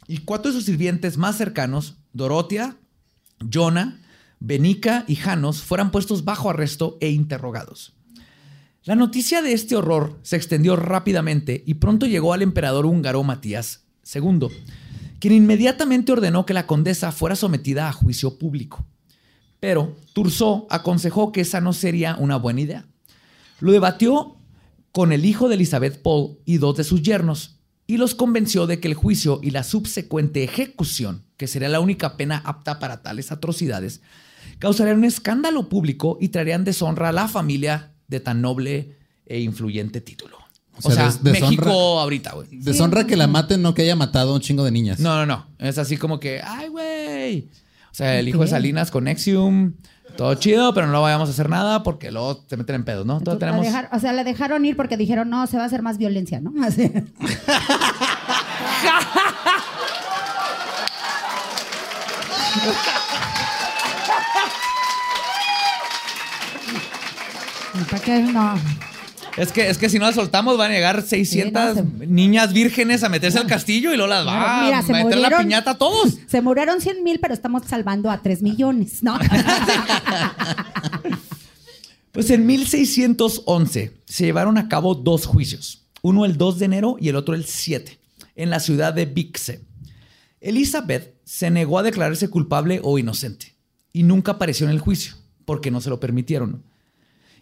y cuatro de sus sirvientes más cercanos, Dorotea, Jonah, Benica y Janos, fueran puestos bajo arresto e interrogados. La noticia de este horror se extendió rápidamente y pronto llegó al emperador húngaro Matías II, quien inmediatamente ordenó que la condesa fuera sometida a juicio público. Pero Turso aconsejó que esa no sería una buena idea. Lo debatió con el hijo de Elizabeth Paul y dos de sus yernos, y los convenció de que el juicio y la subsecuente ejecución, que sería la única pena apta para tales atrocidades, causarían un escándalo público y traerían deshonra a la familia de tan noble e influyente título. O, O sea, sea, des- deshonra- México ahorita, güey. Deshonra que la maten, no que haya matado a un chingo de niñas. No, no, no. Es así como que, ay, güey. O sea, el hijo de Salinas con Nexium, todo chido, pero no vayamos a hacer nada porque luego te meten en pedos, ¿no? Tenemos. dejar- o sea, la dejaron ir porque dijeron, no, se va a hacer más violencia, ¿no? [laughs] Así. ¿Para qué? No. Es que, es que si no las soltamos van a llegar 600 Sí, no, se- niñas vírgenes a meterse al castillo y luego las va mira, a meter la piñata a todos. [laughs] Se murieron 100 mil, pero estamos salvando a 3 millones, ¿no? [laughs] Pues en 1611 se llevaron a cabo dos juicios, uno el 2 de enero y el otro el 7, en la ciudad de Vixe. Elizabeth se negó a declararse culpable o inocente y nunca apareció en el juicio porque no se lo permitieron.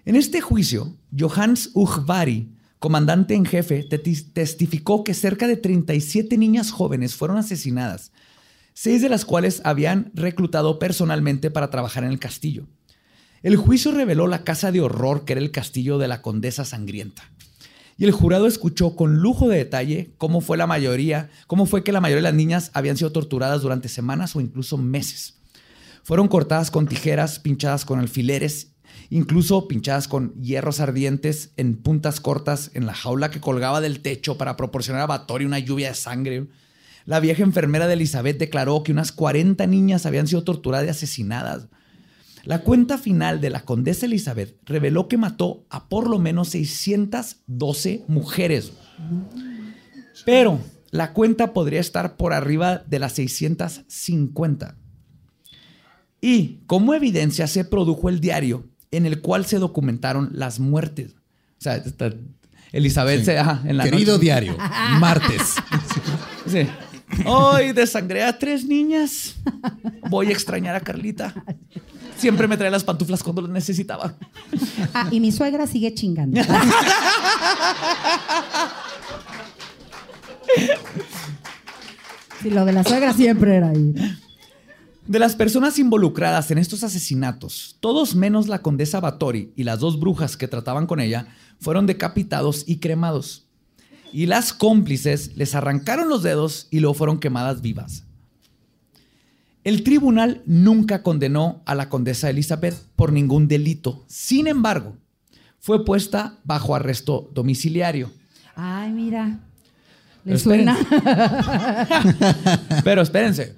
En este juicio, Johannes Ujvari, comandante en jefe, testificó que cerca de 37 niñas jóvenes fueron asesinadas, seis de las cuales habían reclutado personalmente para trabajar en el castillo. El juicio reveló la casa de horror que era el castillo de la condesa sangrienta. Y el jurado escuchó con lujo de detalle cómo fue la mayoría, cómo fue que la mayoría de las niñas habían sido torturadas durante semanas o incluso meses. Fueron cortadas con tijeras, pinchadas con alfileres, incluso pinchadas con hierros ardientes en puntas cortas en la jaula que colgaba del techo para proporcionar a Batory una lluvia de sangre. La vieja enfermera de Elizabeth declaró que unas 40 niñas habían sido torturadas y asesinadas. La cuenta final de la condesa Elizabeth reveló que mató a por lo menos 612 mujeres. Pero la cuenta podría estar por arriba de las 650. Y como evidencia se produjo el diario en el cual se documentaron las muertes. O sea, está- Elizabeth Sí. se... ajá, en la Querido noche- diario, martes. [laughs] Sí. Hoy desangré a tres niñas. Voy a extrañar a Carlita. Siempre me trae las pantuflas cuando las necesitaba. Ah, y mi suegra sigue chingando. [laughs] Sí, lo de la suegra siempre era ahí. De las personas involucradas en estos asesinatos, todos menos la condesa Batori y las dos brujas que trataban con ella, fueron decapitados y cremados. Y las cómplices les arrancaron los dedos y luego fueron quemadas vivas. El tribunal nunca condenó a la condesa Elizabeth por ningún delito. Sin embargo, fue puesta bajo arresto domiciliario. Ay, mira. ¿Le Pero suena? [laughs] Pero espérense,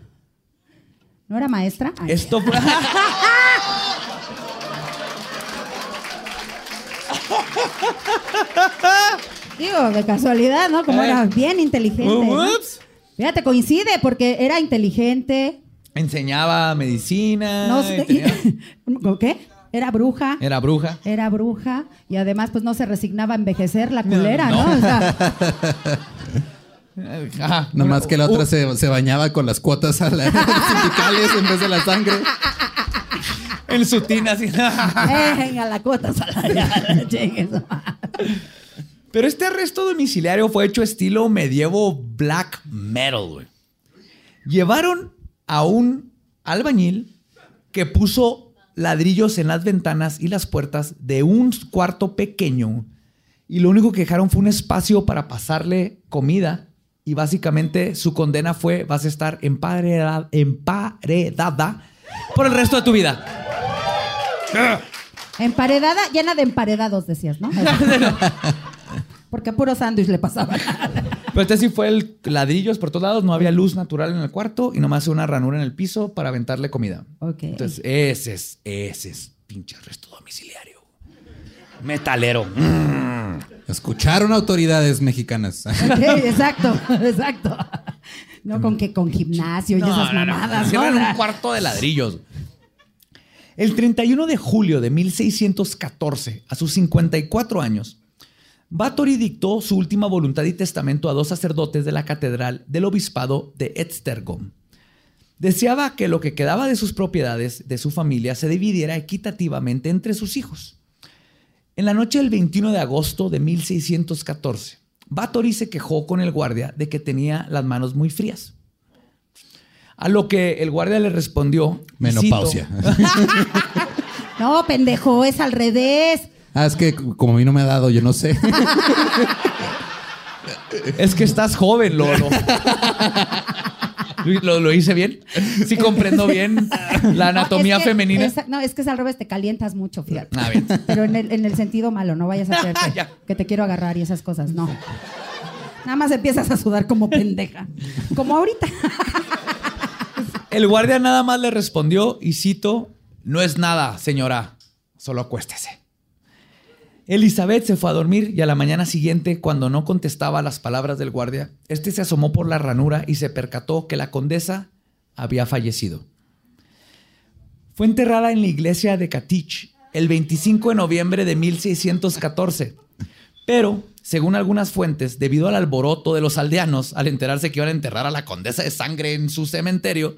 ¿No era maestra? Ay, esto fue... [laughs] Digo, de casualidad, ¿no? Como Eh. era bien inteligente. ¿no? Ups. Fíjate, coincide porque era inteligente. Enseñaba medicina. No sé- tenía- [laughs] ¿Con ¿Qué? Era bruja. Era bruja. Era bruja y además pues no se resignaba a envejecer la culera, ¿no? no. O sea, [laughs] Ajá. Nomás que la Uh, otra se, se bañaba con las cuotas a la- [laughs] sindicales en vez de la sangre. En su tina así. [laughs] venga, la cuota salarial. Pero este arresto domiciliario fue hecho estilo medievo black metal, güey. Llevaron a un albañil que puso ladrillos en las ventanas y las puertas de un cuarto pequeño y lo único que dejaron fue un espacio para pasarle comida y básicamente su condena fue vas a estar emparedada, emparedada por el resto de tu vida. [laughs] Emparedada, llena de emparedados, decías, ¿no? [laughs] Porque a puro sándwich le pasaba. Pero este sí fue el ladrillos por todos lados, no había luz natural en el cuarto y nomás una ranura en el piso para aventarle comida. Ok. Entonces, ese es, ese es pinche arresto domiciliario. Metalero. Mm. Escucharon autoridades mexicanas. Ok, exacto, exacto. No con que con gimnasio y esas mamadas, ¿no? En un cuarto de ladrillos. El 31 de julio de 1614, a sus 54 años, Báthory dictó su última voluntad y testamento a dos sacerdotes de la catedral del obispado de Esztergom. Deseaba que lo que quedaba de sus propiedades de su familia se dividiera equitativamente entre sus hijos. En la noche del 21 de agosto de 1614, Báthory se quejó con el guardia de que tenía las manos muy frías. A lo que el guardia le respondió. Menopausia. [laughs] No, pendejo, es al revés. Ah, es que como a mí no me ha dado, yo no sé. Es que estás joven, Lolo. [laughs] [laughs] ¿Lo, lo hice bien? Sí comprendo bien la anatomía No, es que- femenina. es- no, es que es al revés, te calientas mucho, fíjate. Ah, bien. Pero en el, en el sentido malo, no vayas a [laughs] Ya. que te quiero agarrar y esas cosas, no. Nada más empiezas a sudar como pendeja. Como ahorita. El guardia nada más le respondió y cito, no es nada, señora, solo acuéstese. Elizabeth se fue a dormir y a la mañana siguiente, cuando no contestaba las palabras del guardia, este se asomó por la ranura y se percató que la condesa había fallecido. Fue enterrada en la iglesia de Katich el 25 de noviembre de 1614. Pero, según algunas fuentes, debido al alboroto de los aldeanos al enterarse que iban a enterrar a la condesa de sangre en su cementerio,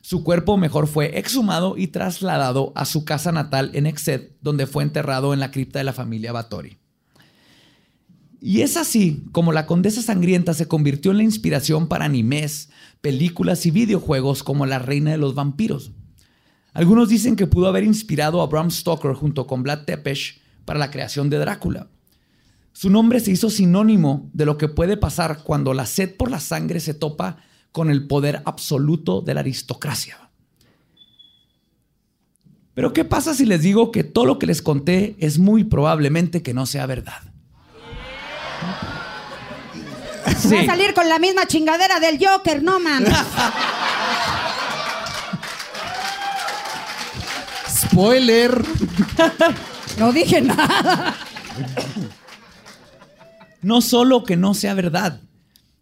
su cuerpo mejor fue exhumado y trasladado a su casa natal en Exed, donde fue enterrado en la cripta de la familia Báthory. Y es así como la Condesa Sangrienta se convirtió en la inspiración para animes, películas y videojuegos como La Reina de los Vampiros. Algunos dicen que pudo haber inspirado a Bram Stoker junto con Vlad Tepes para la creación de Drácula. Su nombre se hizo sinónimo de lo que puede pasar cuando la sed por la sangre se topa con el poder absoluto de la aristocracia. Pero ¿qué pasa si les digo que todo lo que les conté es muy probablemente que no sea verdad? [laughs] Va a salir con la misma chingadera del Joker, no mames. [laughs] Spoiler. No dije nada. No solo que no sea verdad,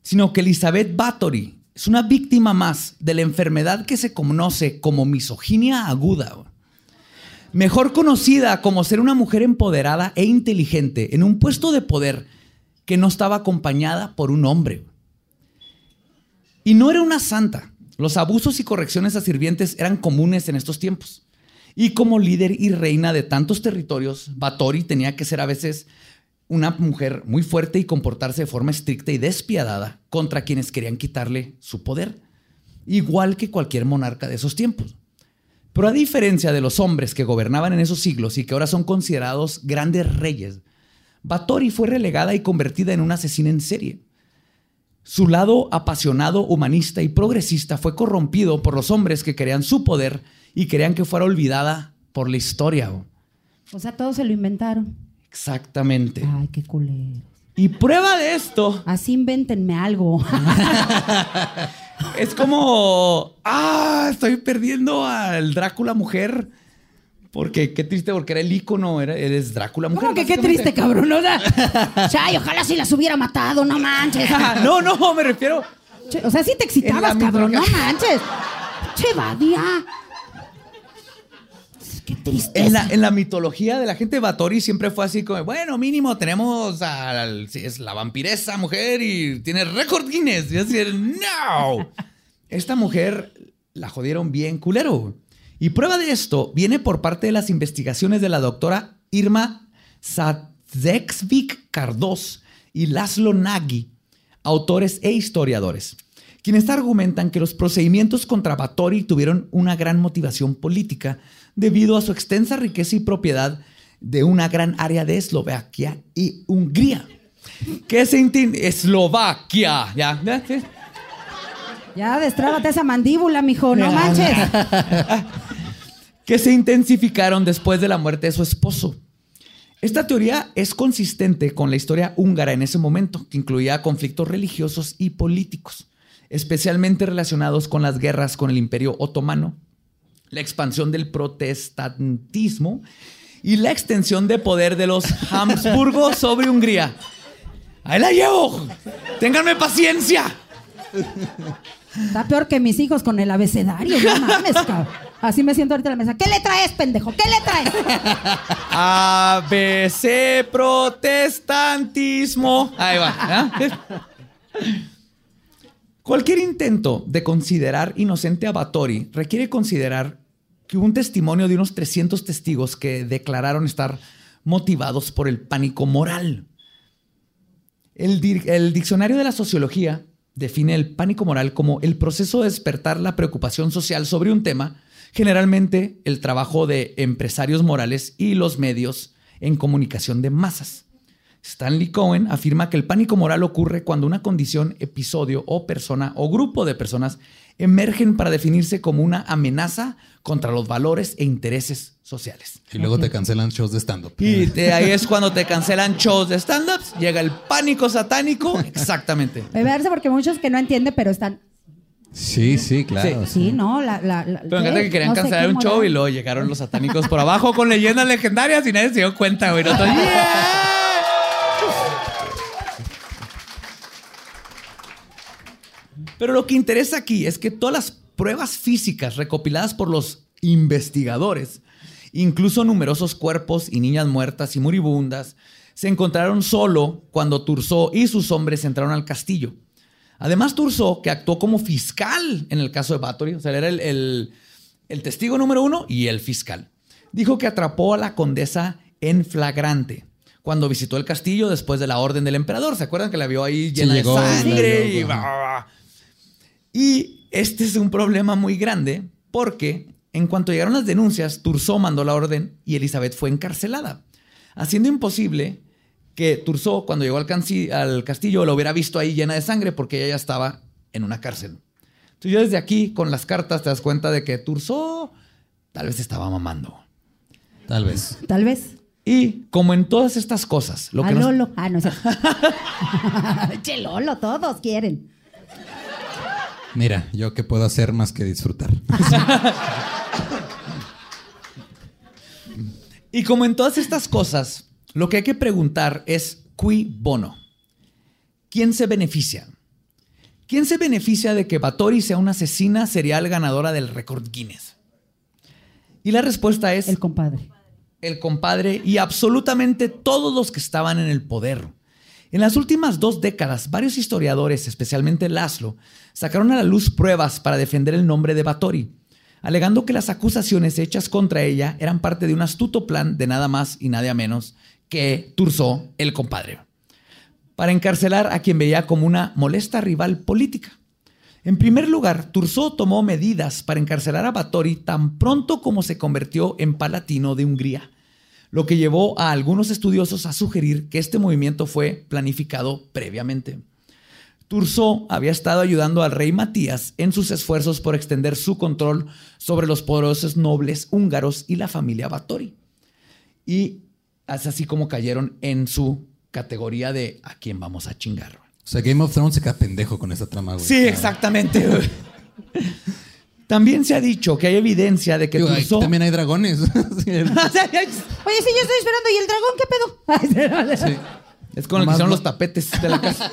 sino que Elizabeth Bathory es una víctima más de la enfermedad que se conoce como misoginia aguda. Mejor conocida como ser una mujer empoderada e inteligente en un puesto de poder que no estaba acompañada por un hombre. Y no era una santa. Los abusos y correcciones a sirvientes eran comunes en estos tiempos. Y como líder y reina de tantos territorios, Bathory tenía que ser a veces una mujer muy fuerte y comportarse de forma estricta y despiadada contra quienes querían quitarle su poder, igual que cualquier monarca de esos tiempos. Pero a diferencia de los hombres que gobernaban en esos siglos y que ahora son considerados grandes reyes, Bathory fue relegada y convertida en una asesina en serie. Su lado apasionado, humanista y progresista fue corrompido por los hombres que querían su poder y querían que fuera olvidada por la historia. O sea, todos se lo inventaron. Exactamente. Ay, qué culero. Y prueba de esto Así invéntenme algo. [laughs] es como, ah, estoy perdiendo al Drácula mujer. Porque qué triste, porque era el ícono, era, eres Drácula mujer. ¿Cómo que qué triste, cabrón? O sea, [laughs] Chay, ojalá si las hubiera matado, no manches. No, no, me refiero. Che, O sea, sí te excitabas, cabrón, no manches. Che, vadia. Qué. En la, en la mitología de la gente Batori siempre fue así como, bueno, mínimo tenemos al, sí, es la vampiresa mujer y tiene récord Guinness. Y decía, no. Esta mujer la jodieron bien culero. Y prueba de esto viene por parte de las investigaciones de la doctora Irma Sadzexvik Cardos y Laszlo Nagy, autores e historiadores, quienes argumentan que los procedimientos contra Batori tuvieron una gran motivación política debido a su extensa riqueza y propiedad de una gran área de Eslovaquia y Hungría. Que se? Eslovaquia, ¿ya? ¿Ya? ¿Sí? Ya, destrábate esa mandíbula, mijo, no manches. [laughs] que se intensificaron después de la muerte de su esposo. Esta teoría es consistente con la historia húngara en ese momento, que incluía conflictos religiosos y políticos, especialmente relacionados con las guerras con el Imperio Otomano, la expansión del protestantismo y la extensión de poder de los [laughs] Habsburgo sobre Hungría. ¡Ahí la llevo! ¡Ténganme paciencia! Está peor que mis hijos con el abecedario, no mames, cabrón. Así me siento ahorita en la mesa. ¿Qué le traes, pendejo? ¿Qué le traes? ABC protestantismo. Ahí va. ¿ya? Cualquier intento de considerar inocente a Batori requiere considerar que un testimonio de unos 300 testigos que declararon estar motivados por el pánico moral. El, el diccionario de la sociología define el pánico moral como el proceso de despertar la preocupación social sobre un tema, generalmente el trabajo de empresarios morales y los medios en comunicación de masas. Stanley Cohen afirma que el pánico moral ocurre cuando una condición, episodio o persona o grupo de personas emergen para definirse como una amenaza contra los valores e intereses sociales. Y luego te cancelan shows de stand-up. Y de ahí es cuando te cancelan shows de stand-ups, llega el pánico satánico. Exactamente. Me verse porque muchos que no entienden, pero están. Sí, sí, claro. Sí, no, la. la, la- Pero me que querían No cancelar un show y luego llegaron los satánicos por abajo con leyendas legendarias y nadie se dio cuenta, güey. "Yeah". [laughs] Pero lo que interesa aquí es que todas las pruebas físicas recopiladas por los investigadores, incluso numerosos cuerpos y niñas muertas y moribundas, se encontraron solo cuando Turso y sus hombres entraron al castillo. Además, Turso, que actuó como fiscal en el caso de Bathory, o sea, era el, el- el testigo número uno y el fiscal, dijo que atrapó a la condesa en flagrante cuando visitó el castillo después de la orden del emperador. ¿Se acuerdan que la vio ahí llena llegó, de sangre? y, llegó, ajá. Y este es un problema muy grande porque en cuanto llegaron las denuncias, Turso mandó la orden y Elizabeth fue encarcelada, haciendo imposible que Turso, cuando llegó al, castillo, lo hubiera visto ahí llena de sangre porque ella ya estaba en una cárcel. Entonces, yo desde aquí, con las cartas, te das cuenta de que Turso tal vez estaba mamando. Tal vez. Tal vez. Y como en todas estas cosas, lo a que nos- Lolo. Ah, no es [laughs] [laughs] che, Lolo, todos quieren. Mira, yo qué puedo hacer más que disfrutar. [laughs] Y como en todas estas cosas, lo que hay que preguntar es qui bono. ¿Quién se beneficia? ¿Quién se beneficia de que Batori sea una asesina serial ganadora del récord Guinness? Y la respuesta es El compadre. el compadre y absolutamente todos los que estaban en el poder. En las últimas dos décadas, varios historiadores, especialmente Laszlo, sacaron a la luz pruebas para defender el nombre de Batori, alegando que las acusaciones hechas contra ella eran parte de un astuto plan de nada más y nada menos que Turso, el compadre, para encarcelar a quien veía como una molesta rival política. En primer lugar, Turso tomó medidas para encarcelar a Batori tan pronto como se convirtió en palatino de Hungría, lo que llevó a algunos estudiosos a sugerir que este movimiento fue planificado previamente. Turso había estado ayudando al rey Matías en sus esfuerzos por extender su control sobre los poderosos nobles húngaros y la familia Batori. Y es así como cayeron en su categoría de a quién vamos a chingar. O sea, Game of Thrones se queda pendejo con esta trama, güey. Sí, exactamente. [laughs] También se ha dicho que hay evidencia de que Digo, también hay dragones. [laughs] Sí, [laughs] Oye, sí, yo estoy esperando. ¿Y el dragón qué pedo? [laughs] sí. Es con el que Nomás hicieron no- los tapetes de la casa.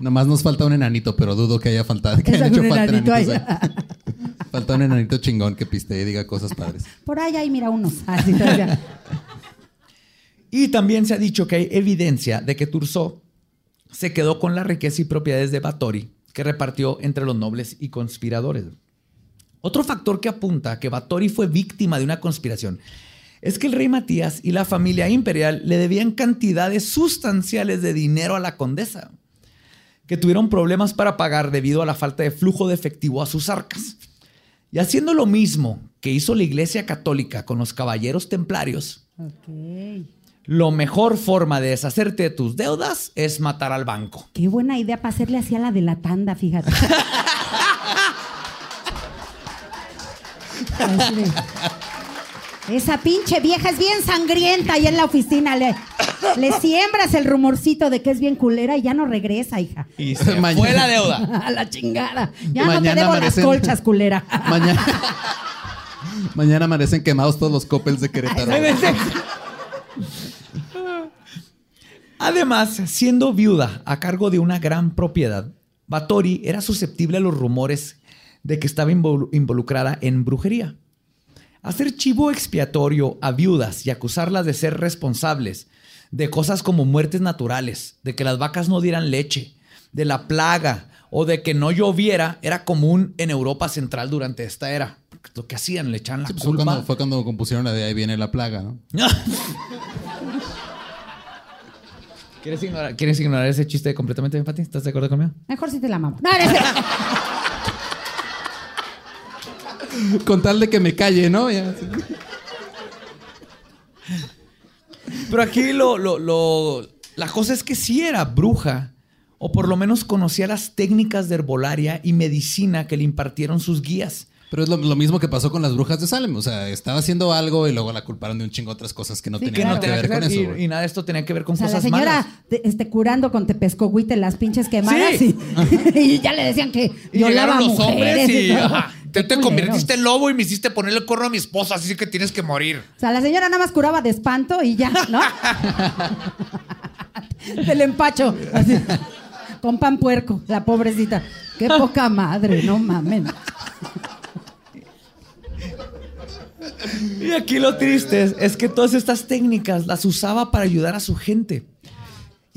Nomás nos falta un enanito, pero dudo que haya faltado. Que hayan Exacto, hecho un falta enanito enanitos ahí. ahí. Falta un enanito chingón que piste y diga cosas padres. Por ahí, ahí, mira unos. Así todavía. Y también se ha dicho que hay evidencia de que Turso se quedó con la riqueza y propiedades de Batori que repartió entre los nobles y conspiradores. Otro factor que apunta a que Batori fue víctima de una conspiración es que el rey Matías y la familia imperial le debían cantidades sustanciales de dinero a la condesa, que tuvieron problemas para pagar debido a la falta de flujo de efectivo a sus arcas. Y haciendo lo mismo que hizo la Iglesia Católica con los caballeros templarios, Ok. lo mejor forma de deshacerte de tus deudas es matar al banco. Qué buena idea para hacerle así a la de la tanda, fíjate. [laughs] Esa pinche vieja es bien sangrienta ahí en la oficina. Le, le siembras el rumorcito de que es bien culera y ya no regresa, hija. Y [laughs] se Mañana- fue la deuda. [laughs] A la chingada. Ya no te Mañana debo amanecen- las colchas, culera. [laughs] Mañana, mañana amanecen quemados todos los coppels de Querétaro. Además, siendo viuda a cargo de una gran propiedad, Batori era susceptible a los rumores de que estaba involu- involucrada en brujería. Hacer chivo expiatorio a viudas y acusarlas de ser responsables de cosas como muertes naturales, de que las vacas no dieran leche, de la plaga o de que no lloviera era común en Europa Central durante esta era. Porque lo que hacían, le echaban la Sí, pues fue, culpa. cuando, fue cuando compusieron la de ahí viene la plaga, ¿no? [laughs] ¿Quieres ignorar, ¿Quieres ignorar ese chiste completamente, Pati? ¿Estás de acuerdo conmigo? Mejor si te la mamo. No, no, no. [laughs] [laughs] Con tal de que me calle, ¿no? Ya. Pero aquí lo, lo- lo- la cosa es que sí era bruja, o por lo menos conocía las técnicas de herbolaria y medicina que le impartieron sus guías. Pero es lo, lo mismo que pasó con las brujas de Salem. O sea, estaba haciendo algo y luego la culparon de un chingo de otras cosas que no Sí, tenían Que nada que ver con eso. y, nada de esto tenía que ver con O sea, cosas la señora malas. te- este, curando con tepescohuite las pinches quemadas Sí. y, [laughs] y ya le decían que Y violaba los mujeres hombres y ajá, te, te convertiste en lobo y me hiciste ponerle el corno a mi esposa, así que tienes que morir. O sea, la señora nada más curaba de espanto y ya, ¿no? [laughs] Del empacho. así. Con pan puerco, la pobrecita. Qué poca madre, no mamen. Y aquí lo triste es, es que todas estas técnicas las usaba para ayudar a su gente.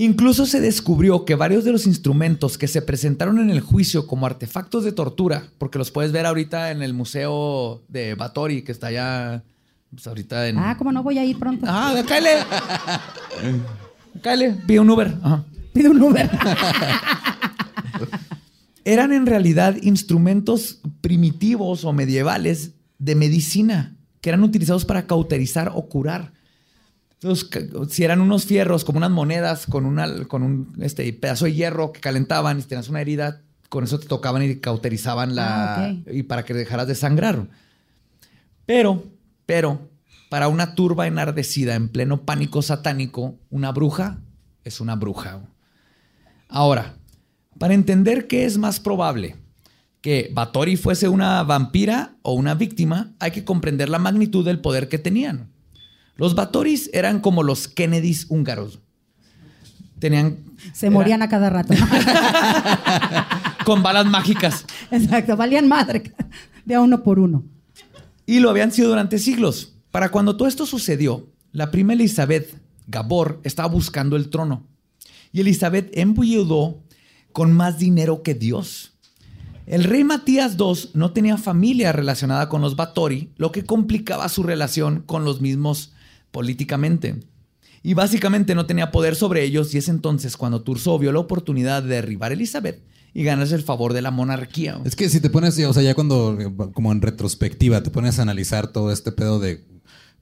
Incluso se descubrió que varios de los instrumentos que se presentaron en el juicio como artefactos de tortura, porque los puedes ver ahorita en el museo de Batori, que está allá, pues ahorita en... Ah, ¿cómo no voy a ir pronto? Ah, cáele. cáele, pide un Uber. Ajá. Pide un Uber. [laughs] Eran en realidad instrumentos primitivos o medievales de medicina que eran utilizados para cauterizar o curar. Entonces, si eran unos fierros como unas monedas con, una, con un este, pedazo de hierro que calentaban y si tenías una herida, con eso te tocaban y cauterizaban la... Ah, y para que dejaras de sangrar. Pero, pero, para una turba enardecida en pleno pánico satánico, una bruja es una bruja. Ahora, para entender qué es más probable, que Batori fuese una vampira o una víctima, hay que comprender la magnitud del poder que tenían. Los Batoris eran como los Kennedys húngaros. Tenían. Se morían a cada rato. [laughs] con balas mágicas. Exacto, valían madre. De a uno por uno. Y lo habían sido durante siglos. Para cuando todo esto sucedió, la prima Elizabeth Gabor estaba buscando el trono. Y Elizabeth embulledó con más dinero que Dios. El rey Matías II no tenía familia relacionada con los Batori, lo que complicaba su relación con los mismos políticamente. Y básicamente no tenía poder sobre ellos y es entonces cuando Turso vio la oportunidad de derribar a Elizabeth y ganarse el favor de la monarquía. Es que si te pones, o sea, ya cuando, como en retrospectiva, te pones a analizar todo este pedo de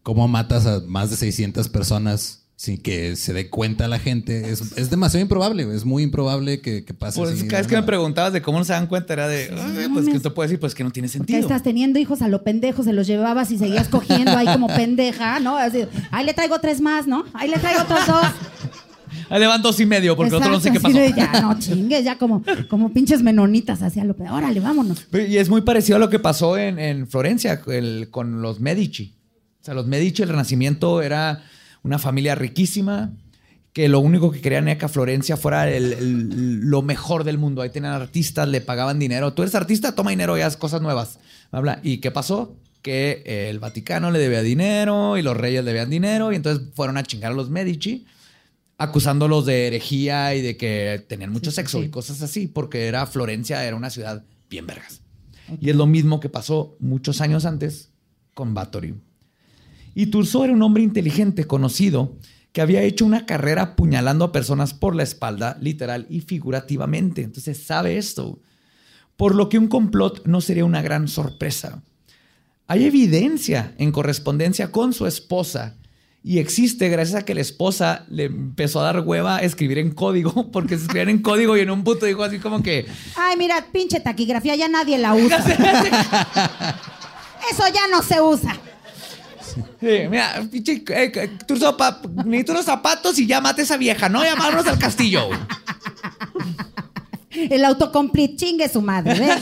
cómo matas a más de 600 personas sin que se dé cuenta la gente. Es, demasiado improbable, es muy improbable que, pase pues Cada vez que me preguntabas de cómo no se dan cuenta era de, pues que te puede decir, pues que no tiene sentido. estás teniendo hijos a lo pendejo, se los llevabas y seguías [laughs] cogiendo ahí como pendeja, ¿no? Así, ahí le traigo tres más, ¿no? Ahí le traigo otros dos. Ahí le van dos y medio, porque otro no sé qué pasó. ya, no chingues, ya como, como pinches menonitas hacia lo peor. Órale, vámonos. Y es muy parecido a lo que pasó en, en Florencia con los Medici. O sea, los Medici, el Renacimiento era una familia riquísima, que lo único que querían era que Florencia fuera lo mejor del mundo. Ahí tenían artistas, le pagaban dinero. Tú eres artista, toma dinero y haz cosas nuevas. Habla. ¿Y qué pasó? Que el Vaticano le debía dinero y los reyes le debían dinero y entonces fueron a chingar a los Medici acusándolos de herejía y de que tenían mucho sexo y cosas así, porque era Florencia, era una ciudad bien vergas. Y es lo mismo que pasó muchos años antes con Batory. Y Turso era un hombre inteligente, conocido, que había hecho una carrera apuñalando a personas por la espalda, literal y figurativamente. Entonces sabe esto. Por lo que un complot no sería una gran sorpresa. Hay evidencia en correspondencia con su esposa y existe gracias a que la esposa le empezó a dar hueva a escribir en código, [laughs] porque se escribían en código y en un puto dijo así como que... Ay, mira, pinche taquigrafía, ya nadie la usa. [laughs] Eso ya no se usa. Sí, mira, pinche, eh, necesito unos zapatos y ya mate a esa vieja, no llamarnos al castillo. El autocomplete chingue su madre. [laughs]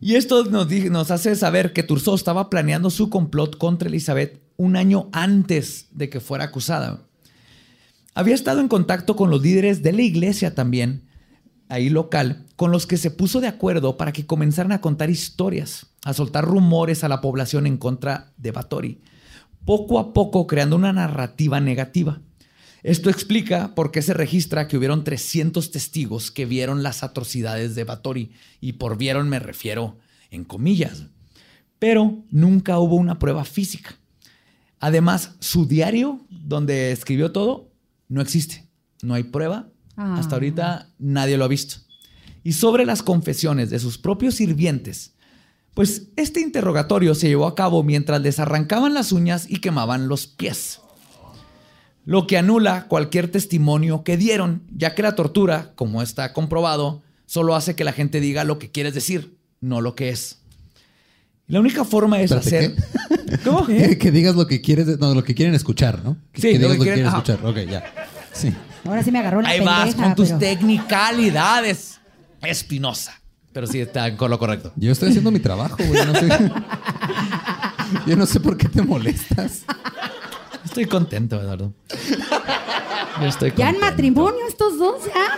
y esto nos, nos, hace saber que Turso estaba planeando su complot contra Elizabeth un año antes de que fuera acusada. Había estado en contacto con los líderes de la iglesia también, ahí local, con los que se puso de acuerdo para que comenzaran a contar historias a soltar rumores a la población en contra de Batori, poco a poco creando una narrativa negativa. Esto explica por qué se registra que hubieron 300 testigos que vieron las atrocidades de Batori, y por vieron me refiero en comillas. Pero nunca hubo una prueba física. Además, su diario, donde escribió todo, no existe. No hay prueba. Hasta ahorita nadie lo ha visto. Y sobre las confesiones de sus propios sirvientes, pues este interrogatorio se llevó a cabo mientras les arrancaban las uñas y quemaban los pies. Lo que anula cualquier testimonio que dieron, ya que la tortura, como está comprobado, solo hace que la gente diga lo que quieres decir, no lo que es. La única forma es hacer. [laughs] ¿Cómo? [laughs] Que, digas lo que quieres, no, lo que quieren escuchar, ¿no? sí, que digas lo que quieren, escuchar. Ok, ya. Sí. Ahora sí me agarró la Ahí vas con tus technicalidades. Espinosa. Pero sí está con lo correcto. Yo estoy haciendo mi trabajo, güey. Yo no sé por qué te molestas. Estoy contento, Eduardo. Yo estoy contento. Ya en matrimonio estos dos, ya.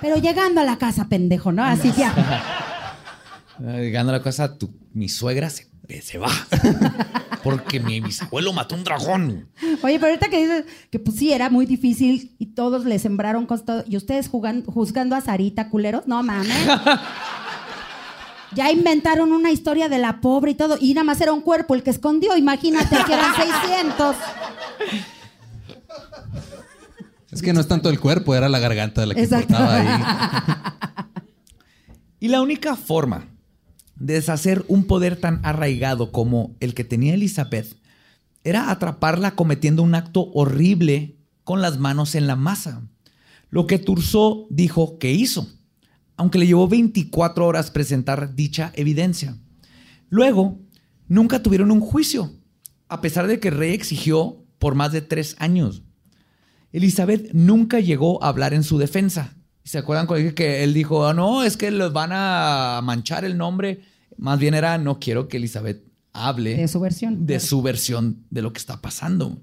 Pero llegando a la casa, pendejo, ¿no? Así ya. [laughs] Llegando a la casa, tu, mi suegra se, se va. Porque mi bisabuelo mató un dragón. Oye, pero ahorita que dices que pues sí, era muy difícil y todos le sembraron cosas. Y ustedes jugando, juzgando a Sarita, culeros, no mames. ya inventaron una historia de la pobre y todo. Y nada más era un cuerpo el que escondió. Imagínate que eran 600. Es que no es tanto el cuerpo, era la garganta de la que importaba ahí. y la única forma deshacer un poder tan arraigado como el que tenía Elizabeth era atraparla cometiendo un acto horrible con las manos en la masa. Lo que Turso dijo que hizo, aunque le llevó 24 horas presentar dicha evidencia. Luego, nunca tuvieron un juicio, a pesar de que el rey exigió por más de tres años. Elizabeth nunca llegó a hablar en su defensa. ¿Se acuerdan cuando dije que él dijo, "Ah, no, es que los van a manchar el nombre? Más bien era, no quiero que Elizabeth hable De su versión. de su versión de lo que está pasando.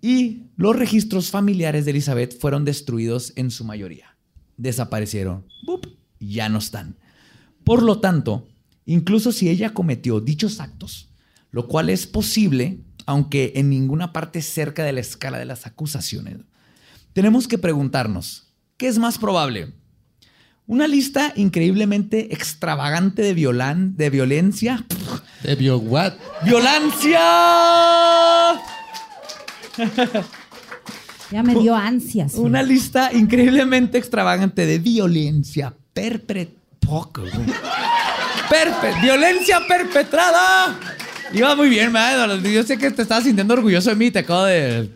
Y los registros familiares de Elizabeth fueron destruidos en su mayoría. Desaparecieron. ¡Bup! Ya no están. Por lo tanto, incluso si ella cometió dichos actos, lo cual es posible, aunque en ninguna parte cerca de la escala de las acusaciones, tenemos que preguntarnos, ¿qué es más probable? Una lista increíblemente extravagante de, violan, de violencia. Devio, what? ¡Violencia! Ya me dio ansias. Una lista increíblemente extravagante de violencia perpetrada. violencia perpetrada. Iba muy bien, man. Yo sé que te estabas sintiendo orgulloso de mí. Te acabo de.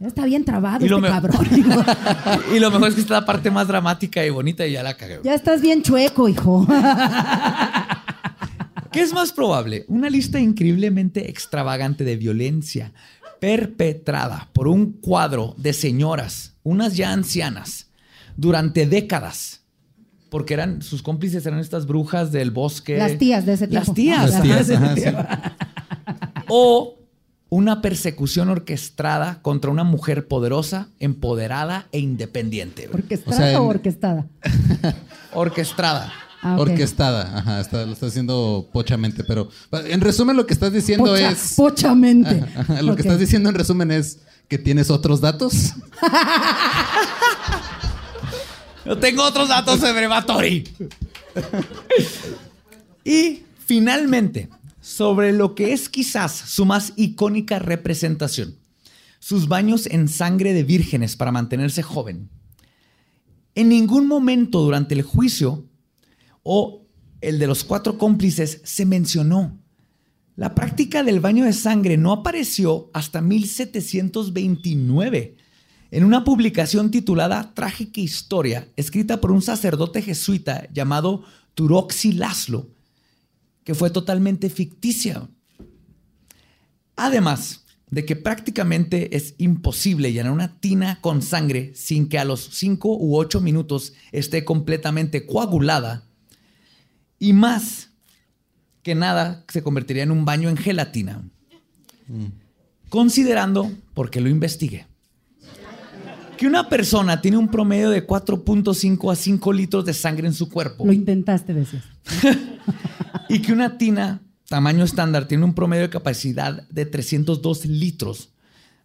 Ya Está bien trabado Y lo este cabrón. [laughs] Y lo mejor es que esta es la parte más dramática y bonita y ya la cagué. ya estás bien chueco, hijo. [laughs] ¿Qué es más probable? Una lista increíblemente extravagante de violencia perpetrada por un cuadro de señoras, unas ya ancianas, durante décadas. Porque eran sus cómplices eran estas brujas del bosque. Las tías de ese tiempo. Las tías. Las tías, ajá, sí. [laughs] O una persecución orquestada contra una mujer poderosa, empoderada e independiente. güey. ¿Orquestada o, sea, en- orquestada? [laughs] Orquestada. Ah. Orquestada, ajá, está, lo está haciendo pochamente, pero en resumen lo que estás diciendo Pocha- es... Pochamente. [laughs] Ajá, lo que estás diciendo en resumen es que tienes otros datos. [laughs] Yo tengo otros datos sobre Batori. y finalmente, sobre lo que es quizás su más icónica representación, sus baños en sangre de vírgenes para mantenerse joven. En ningún momento durante el juicio o el de los cuatro cómplices se mencionó. La práctica del baño de sangre no apareció hasta 1729 en una publicación titulada Trágica Historia, escrita por un sacerdote jesuita llamado Turoxi Laszlo, que fue totalmente ficticia. Además de que prácticamente es imposible llenar una tina con sangre sin que a los 5 u 8 minutos esté completamente coagulada, y más que nada se convertiría en un baño en gelatina. Considerando, porque lo investigué, que una persona tiene un promedio de 4.5 a 5 litros de sangre en su cuerpo Lo intentaste, decías. [laughs] y que una tina tamaño estándar tiene un promedio de capacidad de 302 litros,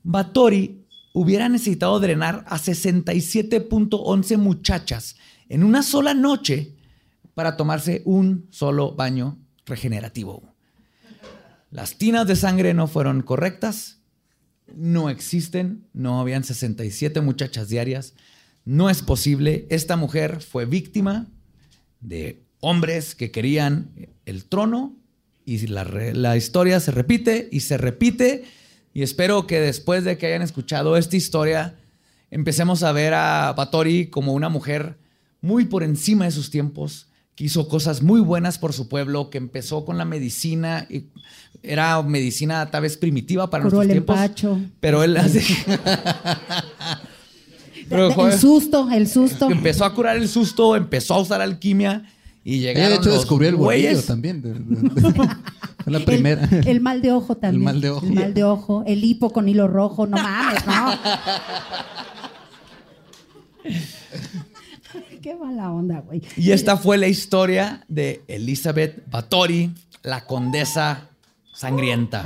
Batori hubiera necesitado drenar a 67.11 muchachas en una sola noche para tomarse un solo baño regenerativo. Las tinas de sangre no fueron correctas, no existen, no habían 67 muchachas diarias, no es posible. Esta mujer fue víctima de hombres que querían el trono y la, la historia se repite y se repite y espero que después de que hayan escuchado esta historia empecemos a ver a Batori como una mujer muy por encima de sus tiempos, que hizo cosas muy buenas por su pueblo, que empezó con la medicina y era medicina tal vez primitiva para Curó nuestros el tiempos, empacho. pero él hace [laughs] Pero, el susto, el susto. empezó a curar el susto, empezó a usar alquimia y Ella llegaron de hecho los descubrió el bolillo güeyes. también. de- de- de- fue la primera. El, el mal de ojo también. mal de ojo. El mal de ojo. El hipo con hilo rojo. No mames, no. [laughs] Qué mala onda, güey. Y esta fue la historia de Elizabeth Bathory, la condesa sangrienta.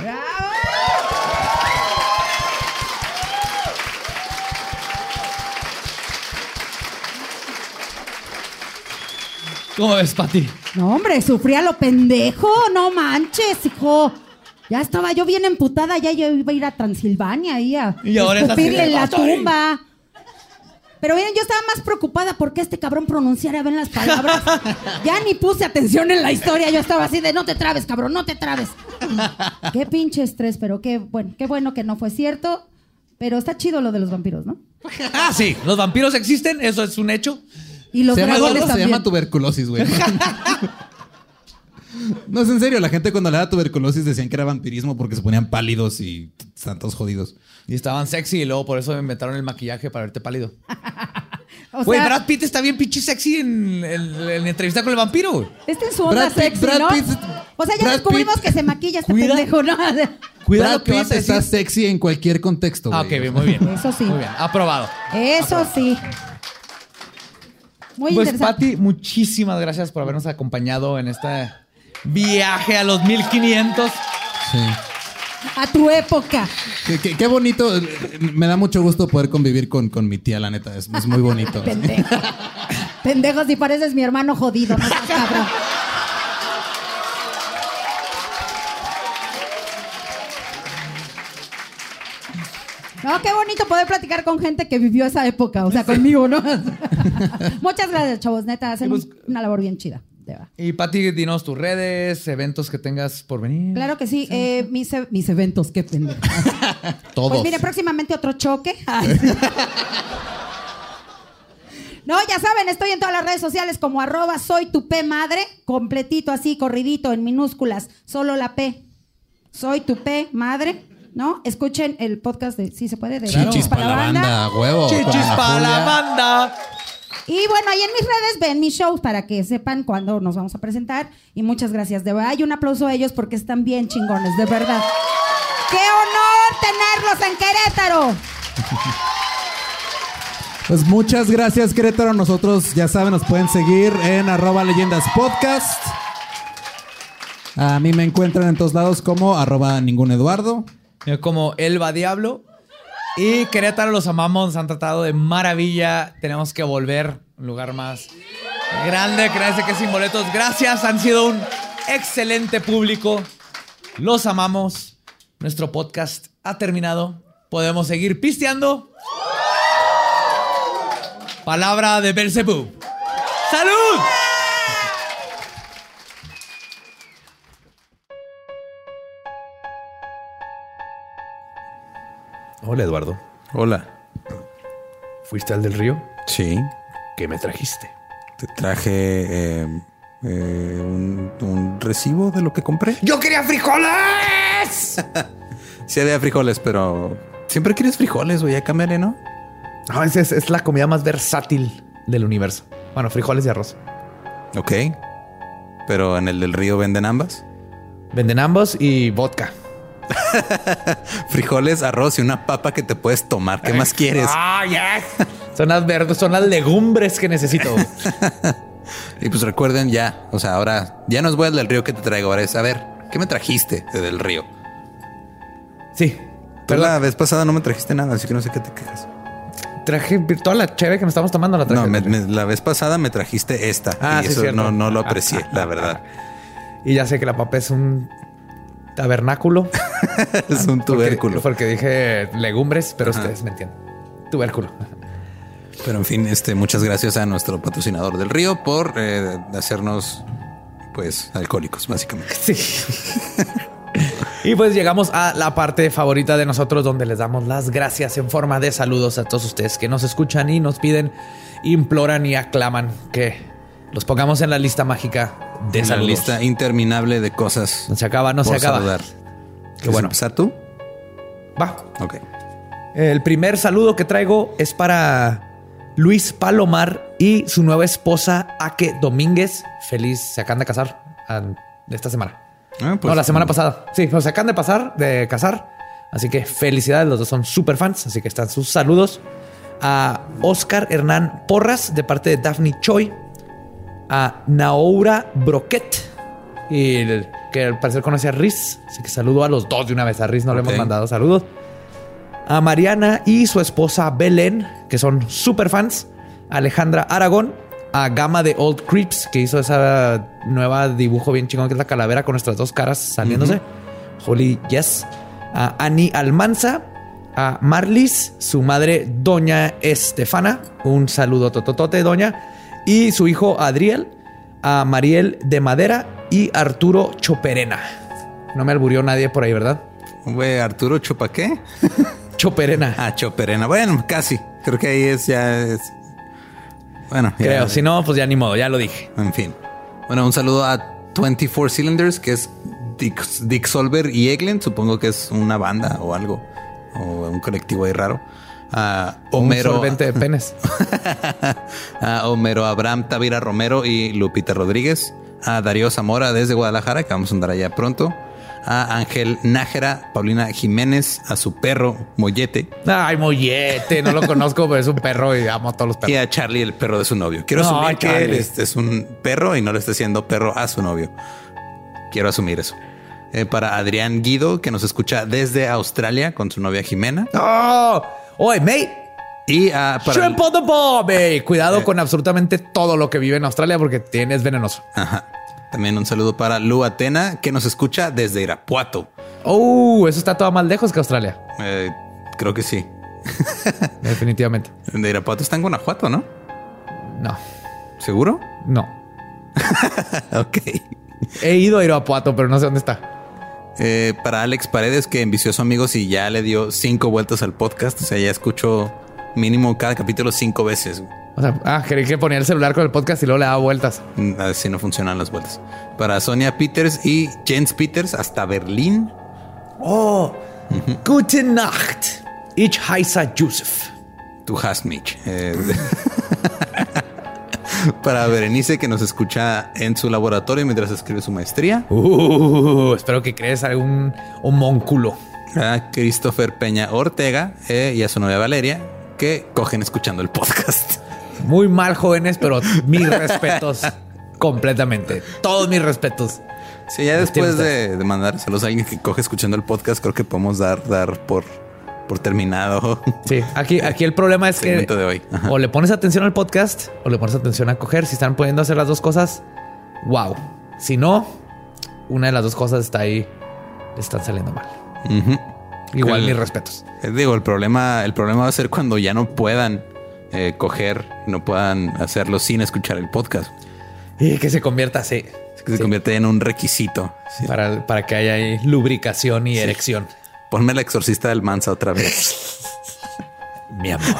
¿Cómo ves, Pati? No, hombre, sufría lo pendejo. No manches, hijo. Ya estaba yo bien emputada. Ya yo iba a ir a Transilvania ahí a Y ahora escupirle en la tumba. Pero miren, yo estaba más preocupada porque este cabrón pronunciara bien las palabras. [laughs] ya ni puse atención en la historia. Yo estaba así de no te trabes, cabrón, no te trabes. [laughs] qué pinche estrés, pero qué bueno, qué bueno que no fue cierto. Pero está chido lo de los vampiros, ¿no? Ah, sí, los vampiros existen, eso es un hecho. Y los se llama, dragones se también. llama tuberculosis, güey. [laughs] No es en serio, la gente cuando le daba tuberculosis decían que era vampirismo porque se ponían pálidos y santos jodidos. Y estaban sexy y luego por eso inventaron el maquillaje para verte pálido. [laughs] O Güey, sea, Brad Pitt está bien pinche sexy en, en- entrevista con el vampiro. güey. Este en su onda Brad Pitt- sexy, Brad ¿no? Pitt- o sea, ya Brad descubrimos Pitt- que se maquilla este Cuida- pendejo, ¿no? [laughs] Cuida Brad que Pitt está sexy en cualquier contexto. Ah, ok, bien, muy bien. Eso sí. Muy bien, aprobado. Eso sí. Muy Pues, interesante. Pati, muchísimas gracias por habernos acompañado en este viaje a los 1500. Sí. A tu época. Qué, qué- qué bonito. Me da mucho gusto poder convivir con, con mi tía, la neta. Es, es muy bonito. Pendejo. Pendejo, si pareces mi hermano jodido, no seas cabrón. No, qué bonito poder platicar con gente que vivió esa época, o sea, conmigo, ¿no? [laughs] Muchas gracias, chavos, neta, hacen pues- una labor bien chida. Y Pati, dinos tus redes, eventos que tengas por venir. Claro que sí, eh, mis, e- mis eventos, qué pendejo. [laughs] Todos. Pues mire, próximamente otro choque. [laughs] No, ya saben, estoy en todas las redes sociales como arroba soy tu P madre, completito así, corridito, en minúsculas, solo la P. Soy tu P madre, ¿no? Escuchen el podcast de, sí se puede, de Chichis para la banda, huevo. con Chichis para la banda. Y bueno, ahí en mis redes ven mis shows para que sepan cuándo nos vamos a presentar. Y muchas gracias, de verdad. Y un aplauso a ellos porque están bien chingones, de verdad. ¡Qué honor tenerlos en Querétaro! [laughs] Pues muchas gracias, Querétaro. Nosotros, ya saben, nos pueden seguir en arroba leyendas podcast. A mí me encuentran en todos lados como arroba ningún Eduardo. Como Elba Diablo. Y Querétaro los amamos, nos han tratado de maravilla. Tenemos que volver un lugar más grande. Créanse que sin boletos. Gracias, han sido un excelente público. Los amamos. Nuestro podcast ha terminado. Podemos seguir pisteando. Palabra de Belzebú. ¡Salud! Hola, Eduardo. Hola. ¿Fuiste al del río? Sí. ¿Qué me trajiste? Te traje eh, eh, un, un recibo de lo que compré. ¡Yo quería frijoles! [laughs] Sí había frijoles, pero siempre quieres frijoles, güey. Ya cámbiale, ¿no? No, es, es- es la comida más versátil del universo. Bueno, frijoles y arroz. Ok. Pero en el del río venden ambas. Venden ambos y vodka. [laughs] Frijoles, arroz y una papa que te puedes tomar. ¿Qué más quieres? ¡Ah, yes! [laughs] Son las verdes, son las legumbres que necesito. [laughs] Y pues recuerden ya, o sea, ahora ya no es voy al del río que te traigo, ahora es a ver, ¿qué me trajiste de del río? Sí. Tú la vez pasada no me trajiste nada, así que no sé qué te quejas. traje toda la chévere que me estamos tomando. La traje. No, me- me- la vez pasada me trajiste esta. Ah, y sí, eso cierto. no, no lo aprecié, la verdad. Y ya sé que la papa es un tabernáculo. [laughs] es un tubérculo. porque dije legumbres, pero ustedes me entienden. Tubérculo. Pero en fin, este, muchas gracias a nuestro patrocinador del río por eh, hacernos, pues, alcohólicos, básicamente. Sí. [laughs] y pues llegamos a la parte favorita de nosotros donde les damos las gracias en forma de saludos a todos ustedes que nos escuchan y nos piden, imploran y aclaman que los pongamos en la lista mágica de Una saludos. lista interminable de cosas. No se acaba, no se acaba. saludar. Qué ¿Quieres bueno. empezar tú? Va. Ok. El primer saludo que traigo es para Luis Palomar y su nueva esposa Ake Domínguez. Feliz, se acaban de casar esta semana. Ah, pues, no, la semana pasada. Sí, pero se acaban de pasar, de casar. Así que felicidades, los dos son super fans. Así que están sus saludos a Oscar Hernán Porras de parte de Daphne Choi, a Naoura Broquet, y el- que al parecer conoce a Riz. Así que saludo a los dos de una vez. A Riz no le Ok. hemos mandado saludos. A Mariana y su esposa Belén, que son super fans. A Alejandra Aragón. A Gama de Old Creeps, que hizo esa nueva dibujo bien chingón, que es la calavera con nuestras dos caras saliéndose. Holy Yes. A Annie Almanza. A Marlis, su madre Doña Estefana. Un saludo tototote, Doña. Y su hijo Adriel. A Mariel de Madera y Arturo Choperena. No me alburió nadie por ahí, ¿verdad? Güey, Arturo Chupa qué? [laughs] Choperena. Ah, Choperena. Bueno, casi. Creo que ahí es ya es. Bueno, ya- Creo. Si no, pues ya ni modo, ya lo dije. En fin. Bueno, un saludo a 24 Cylinders, que es Dick, Dick Solver y Eglen. Supongo que es una banda o algo. O un colectivo ahí raro. A Homero. Un solvente de penes. [laughs] a Homero Abraham Tavira Romero y Lupita Rodríguez. A Darío Zamora desde Guadalajara, que vamos a andar allá pronto. A Ángel Nájera, Paulina Jiménez, a su perro Mollete. Ay, mollete. No lo conozco, pero es un perro y amo a todos los Y perros. a Charlie, el perro de su novio. Quiero No, asumir que él es, es un perro y no le está haciendo perro a su novio. Quiero asumir eso. Eh, para Adrián Guido, que nos escucha desde Australia con su novia Jimena. ¡Oh! Oye, mate. Y ah, para Shrimp on the ey. Cuidado con absolutamente todo lo que vive en Australia porque tienes venenoso. Ajá. También un saludo para Lu Atena, que nos escucha desde Irapuato. Oh, eso está todo más lejos que Australia. Eh, creo que sí. [laughs] Definitivamente. De Irapuato está en Guanajuato, ¿no? No, ¿Seguro? no. [laughs] Ok. He ido a Irapuato, pero no sé dónde está. Eh, para Alex Paredes, que envició a su amigos y ya le dio cinco vueltas al podcast. O sea, ya escuchó mínimo cada capítulo cinco veces. O sea, ah, creí que ponía el celular con el podcast y luego le daba vueltas. Mm, Así no funcionan las vueltas. Para Sonia Peters y Jens Peters hasta Berlín. Oh, gute Nacht. Ich heiße Joseph. Tu hast mich. Eh, [laughs] [laughs] para Berenice, que nos escucha en su laboratorio mientras escribe su maestría. Uh, espero que crees algún homónculo. A Christopher Peña Ortega eh, y a su novia Valeria, que cogen escuchando el podcast. Muy mal, jóvenes, pero mis respetos [laughs] completamente. Todos mis respetos. Sí, ya después tienes de, de mandar saludos a alguien que coge escuchando el podcast, creo que podemos dar, dar por, por terminado. [laughs] Sí, aquí, [laughs] aquí el problema es que de hoy. O le pones atención al podcast o le pones atención a coger. Si están pudiendo hacer las dos cosas, wow. Si no, una de las dos cosas está ahí, están saliendo mal. Igual El- mis respetos. Eh, Digo, el problema, el problema va a ser cuando ya no puedan eh, coger, no puedan hacerlo sin escuchar el podcast. Y que se convierta así. Que se Sí. convierte en un requisito. Sí. Para, para que haya lubricación y erección. Ponme la exorcista del Mansa otra vez. Mi amor.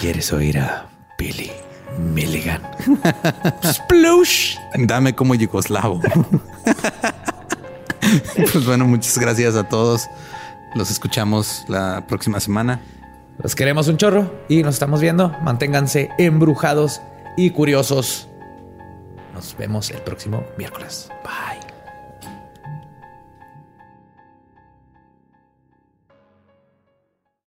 ¿Quieres oír a Billy Milligan? Splush. Dame como yugoslavo. pues bueno, muchas gracias a todos. Los escuchamos la próxima semana. Los queremos un chorro y nos estamos viendo. Manténganse embrujados y curiosos. Nos vemos el próximo miércoles. Bye.